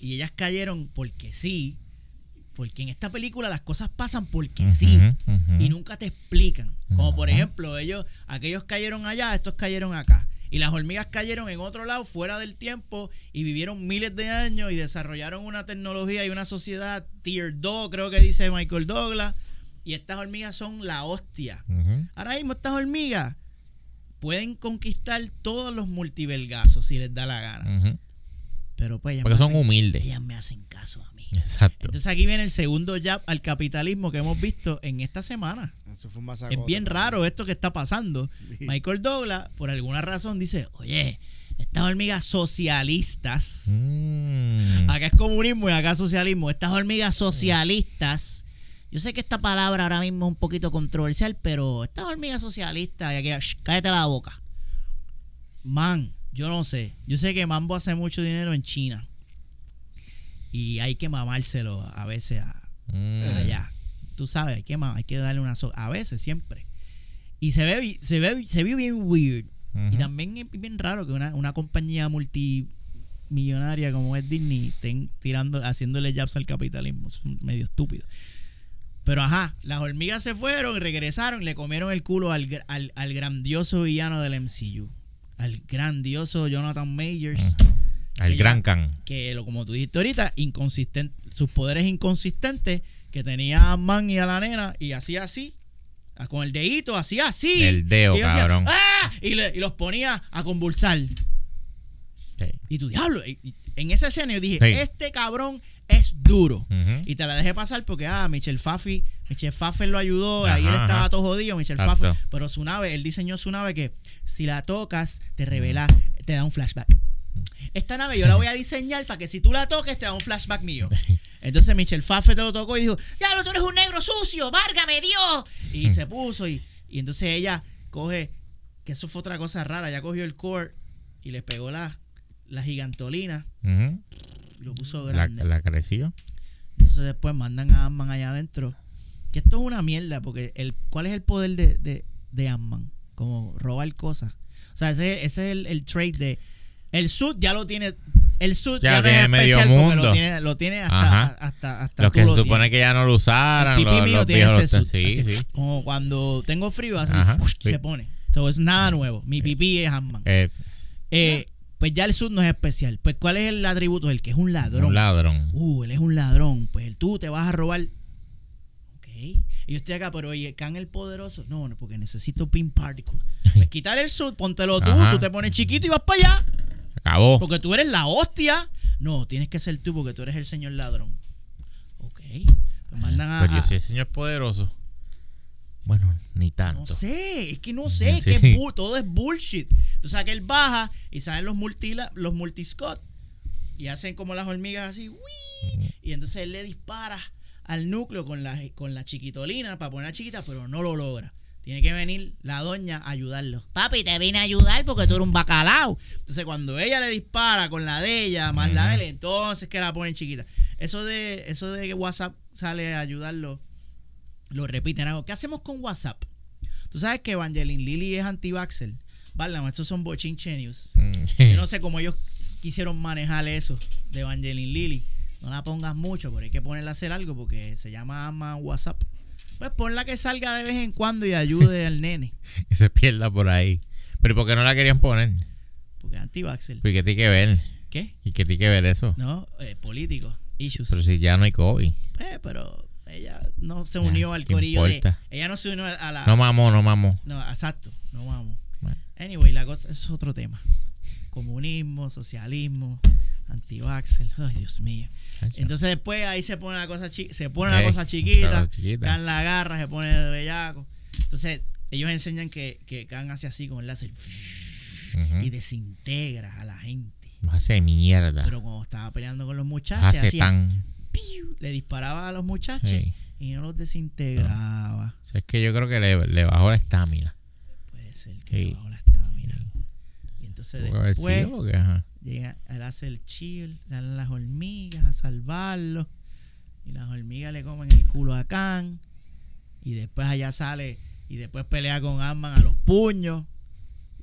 Y ellas cayeron porque sí. Porque en esta película las cosas pasan porque sí. Y nunca te explican. Como por ejemplo, ellos, aquellos cayeron allá, estos cayeron acá. Y las hormigas cayeron en otro lado, fuera del tiempo, y vivieron miles de años y desarrollaron una tecnología y una sociedad tier 2, creo que dice Michael Douglas. Y estas hormigas son la hostia. Ahora mismo estas hormigas pueden conquistar todos los multivergazos si les da la gana. Pero pues ellas
Porque
me
son
hacen-
humildes.
Ellas me hacen caso.
Exacto.
Entonces aquí viene el segundo jab al capitalismo que hemos visto en esta semana.
Eso fue un masacote,
Es bien raro esto que está pasando.
Sí.
Michael Douglas, por alguna razón, dice, oye, estas hormigas socialistas,
Mm.
acá es comunismo y acá socialismo, estas hormigas socialistas, yo sé que esta palabra ahora mismo es un poquito controversial, pero estas hormigas socialistas, y aquí, "Shh, cállate la boca. Man, yo no sé, yo sé que Mambo hace mucho dinero en China y hay que mamárselo a veces a,
Mm.
allá. Tú sabes, hay que, hay que darle una so- a veces siempre. Y se ve se ve se ve bien weird. Y también es bien raro que una, una compañía multimillonaria como es Disney estén tirando haciéndole jabs al capitalismo, es medio estúpido. Pero ajá, las hormigas se fueron y regresaron le comieron el culo al, al, al grandioso villano del MCU, al grandioso Jonathan Majors Ella-
Gran Can.
que lo como tú dijiste ahorita, inconsistente, sus poderes inconsistentes, que tenía a Man y a la nena, y hacía así, con el dedito, hacía así.
El dedo,
y
cabrón.
¡Ah! Y, le- y los ponía a convulsar.
Sí.
Y tú, diablo, y- y en esa escena yo dije,
Sí.
este cabrón es duro. Y te la dejé pasar porque, ah, Michel Fafi, Michel Pfeiffer lo ayudó, ahí él estaba
ajá.
todo jodido, Michel. Pfeiffer, pero su nave, él diseñó su nave que si la tocas, te revela, te da un flashback. Esta nave yo la voy a diseñar para que si tú la toques, te da un flashback mío. Entonces Michel Pfeiffer te lo tocó y dijo,
Diablo, tú eres un negro sucio, válgame Dios.
y se puso y, y entonces ella coge, que eso fue otra cosa rara, ella cogió el core y le pegó la, la gigantolina, lo puso
La,
grande.
la creció.
Entonces después mandan a Ant-Man allá adentro. Que esto es una mierda, porque el, ¿cuál es el poder de, de, de Ant-Man? Como robar cosas. O sea, ese, ese es el, el trait de... El suit ya lo tiene... El suit
Ya
ya,
tiene
es
medio mundo.
Lo tiene, lo tiene hasta, hasta, hasta
Los que se
lo
supone que ya no lo usaran.
El pipí
los,
mío
los
tiene ese suit,
Sí,
así,
sí.
Como cuando tengo frío, así
Ajá,
¡fush!
sí.
se pone. So, es nada nuevo. Mi pipí es Ant-Man.
Eh,
Eh, pues ya el suit no es especial. Pues ¿cuál es el atributo? El que es un ladrón.
un ladrón.
Uh, él es un ladrón. Pues el tú te vas a robar. Ok. Y yo estoy acá, pero oye, Khan el poderoso. No, no, porque necesito pin particle. Pues quitar el suit, póntelo tú,
Ajá.
tú te pones chiquito y vas para allá.
Acabó.
Porque tú eres la hostia. No, tienes que ser tú porque tú eres el señor ladrón. Ok. Pues mandan a.
Pero yo
a-
soy el señor poderoso. Bueno, ni tanto.
no sé, es que no sé,
Sí.
que es todo es bullshit. Tú sabes que él baja y salen los multila, los multiscott y hacen como las hormigas así, ¡uii! y entonces él le dispara al núcleo con la, con la chiquitolina para ponerla chiquita, pero no lo logra. Tiene que venir la doña a ayudarlo.
Papi, te vine a ayudar porque tú eres un bacalao.
Entonces cuando ella le dispara con la de ella, más la de él, entonces que la ponen chiquita. Eso de, eso de que WhatsApp sale a ayudarlo, lo repiten. algo. ¿Qué hacemos con WhatsApp? Tú sabes que Evangeline Lilly es anti-vaxxer. Válgame, estos son bochinche news.
Mm.
Yo no sé cómo ellos quisieron manejar eso de Evangeline Lilly. No la pongas mucho, pero hay que ponerla a hacer algo porque se llama ama WhatsApp. Pues ponla que salga de vez en cuando y ayude al nene.
Que se pierda por ahí. Pero ¿por qué no la querían poner?
Porque anti-vaxxer.
Porque tiene que ver.
¿Qué?
¿Y qué tiene que ver eso?
No, eh, político. Issues.
Pero si ya no hay COVID.
Eh, pero ella no se
Ya,
unió al
¿qué
corillo
importa?
de. Ella no se unió a la.
No mamó, no mamó.
No, exacto, no.
Bueno.
Anyway, la cosa es otro tema. Comunismo, socialismo, antivaxel. Ay, Dios mío. Entonces después ahí se pone la cosa chi- se pone la
Ey,
cosa chiquita,
chiquita.
Can la agarra, se pone de bellaco. Entonces, ellos enseñan que, que Can hace así con el láser y desintegra a la gente.
Nos hace mierda.
Pero cuando estaba peleando con los muchachos,
hace
hacía
tan.
piu, le disparaba a los muchachos y no los desintegraba.
O sea, es que yo creo que le, le bajó la estamina.
Puede ser que
Sí.
bajo la estamina. Entonces después llega, él hace el chill, salen las hormigas a salvarlo. Y las hormigas le comen el culo a Khan. Y después allá sale y después pelea con Ant-Man a los puños.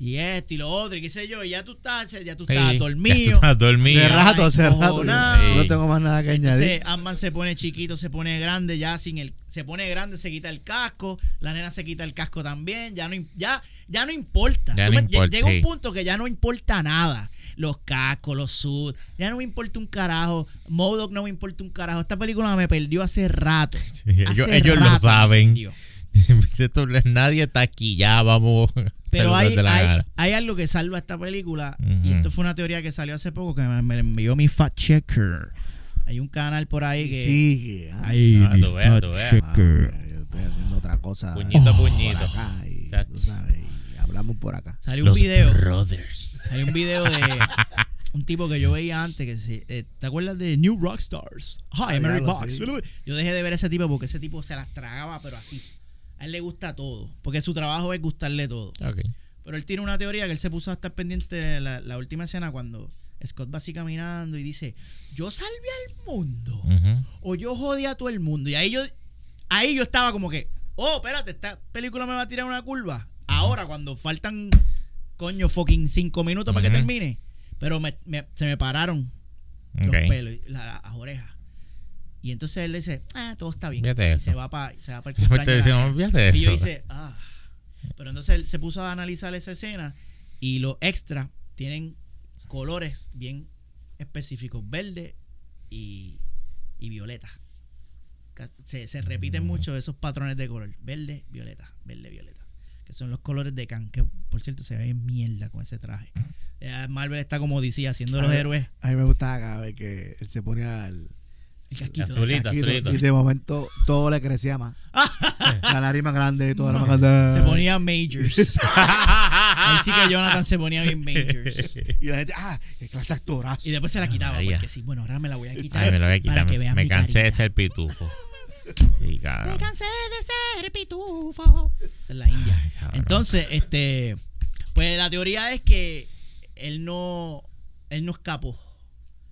Y esto y lo otro, y qué sé yo. Y ya tú estás, ya tú
Sí,
estás
ya tú
dormido.
estás dormido.
Hace rato, hace rato. yo No tengo más nada que
Entonces
añadir.
Ant-Man se pone chiquito, se pone grande, ya sin el, se pone grande, se quita el casco, la nena se quita el casco también, ya no, ya, ya no importa.
Ya
Tú
no
me-
importa,
Llega
sí.
un punto que ya no importa nada. Los cascos, los suits, ya no me importa un carajo. Modoc no me importa un carajo. Esta película me perdió hace rato.
Sí, ellos
Hace
ellos lo saben. Esto- nadie está aquí, ya vamos.
Pero hay, hay, hay algo que salva esta película. Y esto fue una teoría que salió hace poco que me, me envió mi fact checker. Hay un canal por ahí que.
Sigue. ah,
Ay,
Ah,
mi
tú
fact checker.
yo estoy haciendo otra cosa.
Puñito a
por
puñito.
acá y, tú sabes, y hablamos por acá.
Salió un
Los
video.
Brothers.
Hay un video de un tipo que yo veía antes que se, eh, ¿te acuerdas de New Rockstars? Hi,
Ah, lo
Box. Yo dejé de ver a ese tipo porque ese tipo se las tragaba, pero así. A él le gusta todo, porque su trabajo es gustarle todo.
Ok.
Pero él tiene una teoría que él se puso a estar pendiente de la, la última escena cuando Scott va así caminando y dice, yo salvé al mundo o yo jodí a todo el mundo. Y ahí yo, ahí yo estaba como que, oh, espérate, esta película me va a tirar una curva. Ahora, cuando faltan, coño, fucking cinco minutos para que termine. Pero me- me- se me pararon los pelos, la- las orejas. Y entonces él dice, ah, todo está bien.
Fíjate
y se va para se va para el cumpleaños Y yo hice, ah. Pero entonces él se puso a analizar esa escena y los extras tienen colores bien específicos, verde y, y violeta. Se, se repiten mucho esos patrones de color, verde, violeta, verde, violeta. Que son los colores de Khan, que por cierto se ve mierda con ese traje. Eh, Marvel está como decía, haciendo los
ver.
héroes.
A mí me gustaba cada vez que él se ponía el
El casquito.
Y de momento todo le crecía más. la nariz más grande y todo era más grande.
Se ponía majors. Ahí sí que Jonathan se ponía bien majors.
Y la gente, ah, qué clase actorazo.
Y después se la quitaba,
María.
porque sí, bueno, ahora me la voy a quitar.
Ay, me lo voy a quitar.
Para que vean
me
mi
cansé de ser pitufo. Sí.
Me cansé de ser pitufo.
Esa es la India.
Ay.
Entonces, este, pues la teoría es que él no, él no escapó.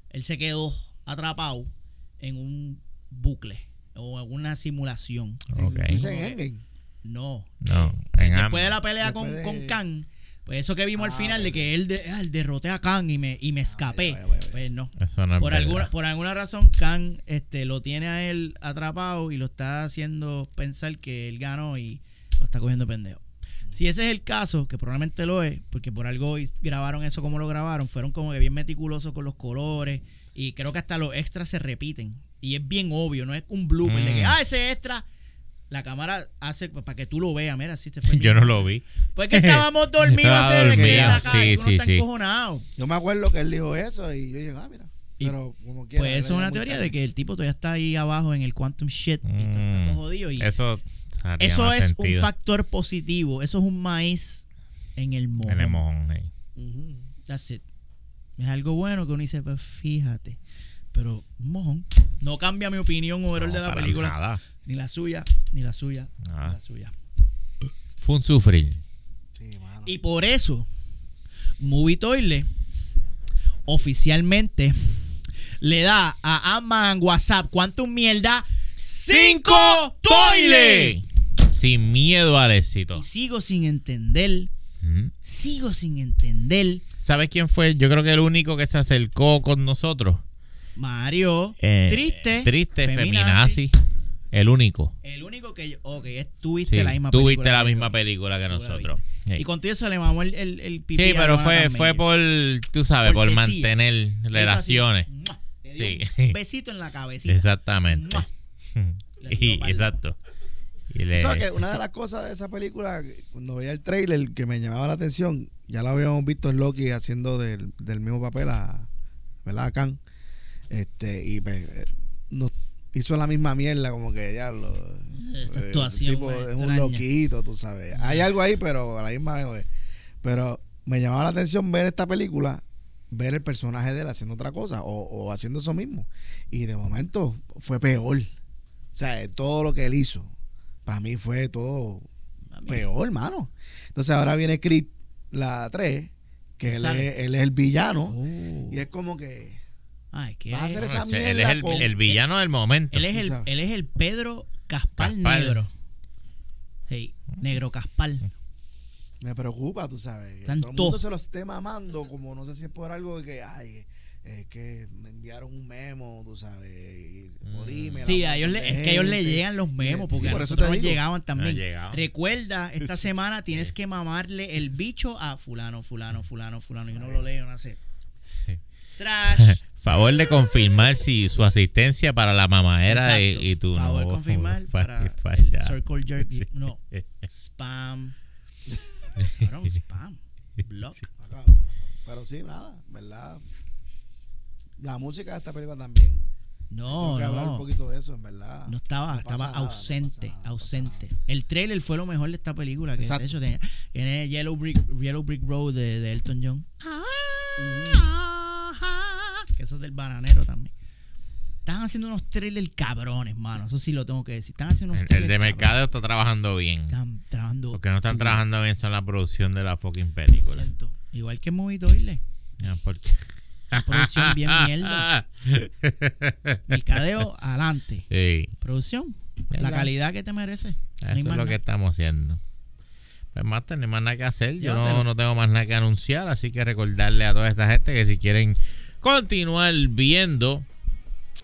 Él se quedó atrapado en un bucle o en una simulación.
Ok.
Dice en Endgame.
No.
No, en
Después de la pelea
Después
con,
de-
con Khan, pues eso que vimos al
Ah,
final de que él, de- ah, él derroté a Khan y me, y me escapé.
vaya, vaya.
Pues no.
Eso no es
por alguna por alguna razón Khan este lo tiene a él atrapado y lo está haciendo pensar que él ganó y lo está cogiendo pendejo. Si ese es el caso, que probablemente lo es, porque por algo grabaron eso como lo grabaron, fueron como que bien meticulosos con los colores y creo que hasta los extras se repiten y es bien obvio, no es un blooper de que
Mm.
ah ese extra la cámara hace para que tú lo veas, mira, si te fue
Yo no lo vi.
Pues que estábamos dormidos, que
dormido, sí, sí,
está
sí.
encojonado.
Yo me acuerdo que él dijo eso y yo dije, ah, mira.
Y,
Pero como quiera,
Pues eso es una teoría de que el tipo todavía está ahí abajo en el quantum shit y está, está
Mm,
todo jodido. Y
Eso,
eso es
sentido
un factor positivo. Eso es un maíz en el mojón.
En el mojón.
That's it. Es algo bueno que uno dice, pues fíjate. Pero un mojón. No cambia mi opinión overall
No,
de la
para
película.
nada.
Ni la suya, ni la suya,
Ah.
ni la suya.
Fue un sufrir.
Sí, mano.
Y por eso, Movie Toilet oficialmente le da a Amman WhatsApp cuánto mierda
¡Cinco toile! Sin miedo al éxito.
y sigo sin entender,
Ujú.
sigo sin entender
¿Sabes quién fue? Yo creo que el único que se acercó con nosotros.
Mario
Eh,
triste,
Triste,
feminazi.
feminazi. El único.
El único que yo, ok, es tuviste
Sí,
la misma película.
viste la
que
misma película que nosotros. Sí.
Y contigo se le mamó el, el, el pipí
Sí, pero fue, fue por, tú sabes, por mantener relaciones.
así, ¡mua! Le dio
Sí.
un besito en la cabecita.
Exactamente. exacto. Y le-
O sea, que una de las cosas de esa película, cuando veía el trailer que me llamaba la atención, ya lo habíamos visto en Loki haciendo del, del mismo papel a, ¿verdad? a Khan. Este, y pues, eh, nos hizo la misma mierda, como que ya lo.
Esta
eh,
actuación
tipo, es un loquito, tú sabes. Hay algo ahí, pero a la misma vez. Pero me llamaba la atención ver esta película, ver el personaje de él haciendo otra cosa o, o haciendo eso mismo. Y de momento fue peor. O sea, todo lo que él hizo, para mí fue todo peor, hermano. Entonces ahora viene Creed, la 3, que él es, él es el villano.
Oh.
Y es como que.
Ay, que
Vas a hacer
es-
esa
No, ese- él es
mierda
el,
con-
el villano del momento.
él es el él es el Pedro Caspal,
Caspal.
negro. Hey, negro Caspal.
Me preocupa, tú sabes. que
Están
todo el mundo
todos.
se lo esté mamando, como no sé si es por algo de que, ay, es que me enviaron un memo, tú sabes. Morí, me la
Sí, a ellos le- es que a ellos le llegan los memos,
Sí,
porque a
por eso
nosotros nos llegaban también. Recuerda, esta semana tienes que mamarle el bicho a fulano, fulano, fulano, fulano. Y uno lo lee, uno hace. Trash.
Favor de confirmar si su asistencia para la mamadera y, y tú
Favor
no.
confirmar
fa-
para el circle jerk.
Sí.
No, spam. Cabrón, spam. Block.
Acá. Pero sí, nada, ¿verdad? La música de esta película también.
No,
Tengo que hablar un poquito de eso, en verdad.
No estaba,
No
estaba
nada,
ausente,
nada, no
ausente. El trailer fue lo mejor de esta película. Que
Exacto.
de hecho tenía, tiene Yellow Brick, Yellow Brick Road de, de Elton John. Que eso es del bananero también. Están haciendo unos trailers cabrones, mano. Eso sí lo tengo que decir. Están haciendo unos
El, el
trailers
de
cabrones.
mercado está trabajando bien.
Están trabajando.
Lo que no están trabajando bien son la producción de la fucking
Lo
película.
siento. Igual que Movie Toilet.
Ya, porque-
producción bien mierda. Mercadeo, adelante.
Sí.
Producción. La calidad que te merece. No
Eso es lo que estamos haciendo. Pues más hay más nada que hacer. Yo no, no tengo más nada que anunciar. Así que recordarle a toda esta gente que si quieren continuar viendo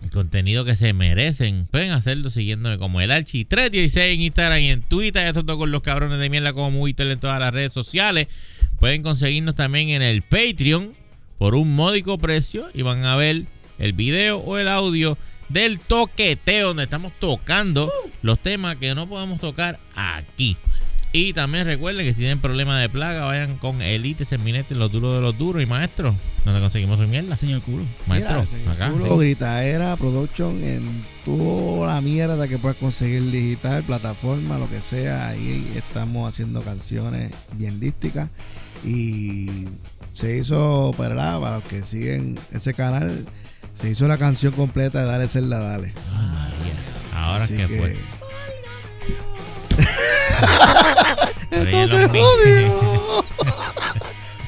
el contenido que se merecen, pueden hacerlo siguiéndome como el Archi 316 en Instagram y en Twitter. Esto todo con los cabrones de mierda como Movitel en todas las redes sociales. Pueden conseguirnos también en el Patreon por un módico precio y van a ver el video o el audio del toqueteo donde estamos tocando los temas que no podemos tocar aquí. Y también recuerden que si tienen problemas de plaga, vayan con Elite Terminete, los duros de los duros y maestro. donde conseguimos su mierda?
Señor culo.
Maestro,
Mira, señor
acá.
Culo,
sí.
Gritaera, Production, en toda la mierda que puedas conseguir digital, plataforma, lo que sea. Ahí estamos haciendo canciones bien dísticas. Y se hizo, ¿verdad? Para los que siguen ese canal, se hizo la canción completa de Dale Celda Dale.
Ay, María. Ahora
Así
que
que-
fue.
¡Esto se jodió!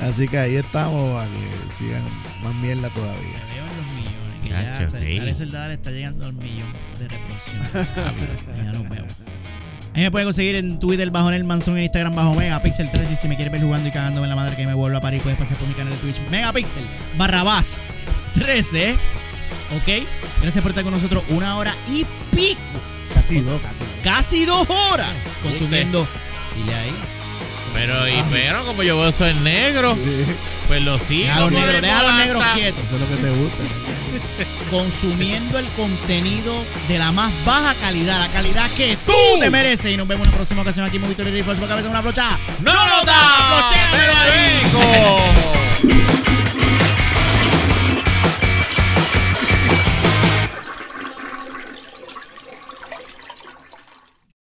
Así que ahí estamos para que sigan más mierda todavía.
Te veo en los millones. Que ya,
Chacho,
se-
sí.
Dale está llegando al millón de reproducción. ya nos vemos. Ahí me pueden conseguir en Twitter bajo el Manzón, en Instagram bajo Megapixel 3 y si me quieres ver jugando y cagándome en la madre que me vuelva a parir puedes pasar por mi canal de Twitch Megapixel Barrabás 13 ¿Ok? Gracias por estar con nosotros una hora y pico
Casi dos, casi dos.
Casi dos horas consumiendo Dile ahí
pero, y, pero como yo veo soy negro, pues los hijos.
Deja a los, negros, deja los quietos.
Eso es lo que te gusta.
Consumiendo el contenido de la más baja calidad, la calidad que tú, te mereces. Y nos vemos en una próxima ocasión aquí en Victoria Rifle. Su cabeza una brocha.
¡No, no da! ¡Brocheta, rico!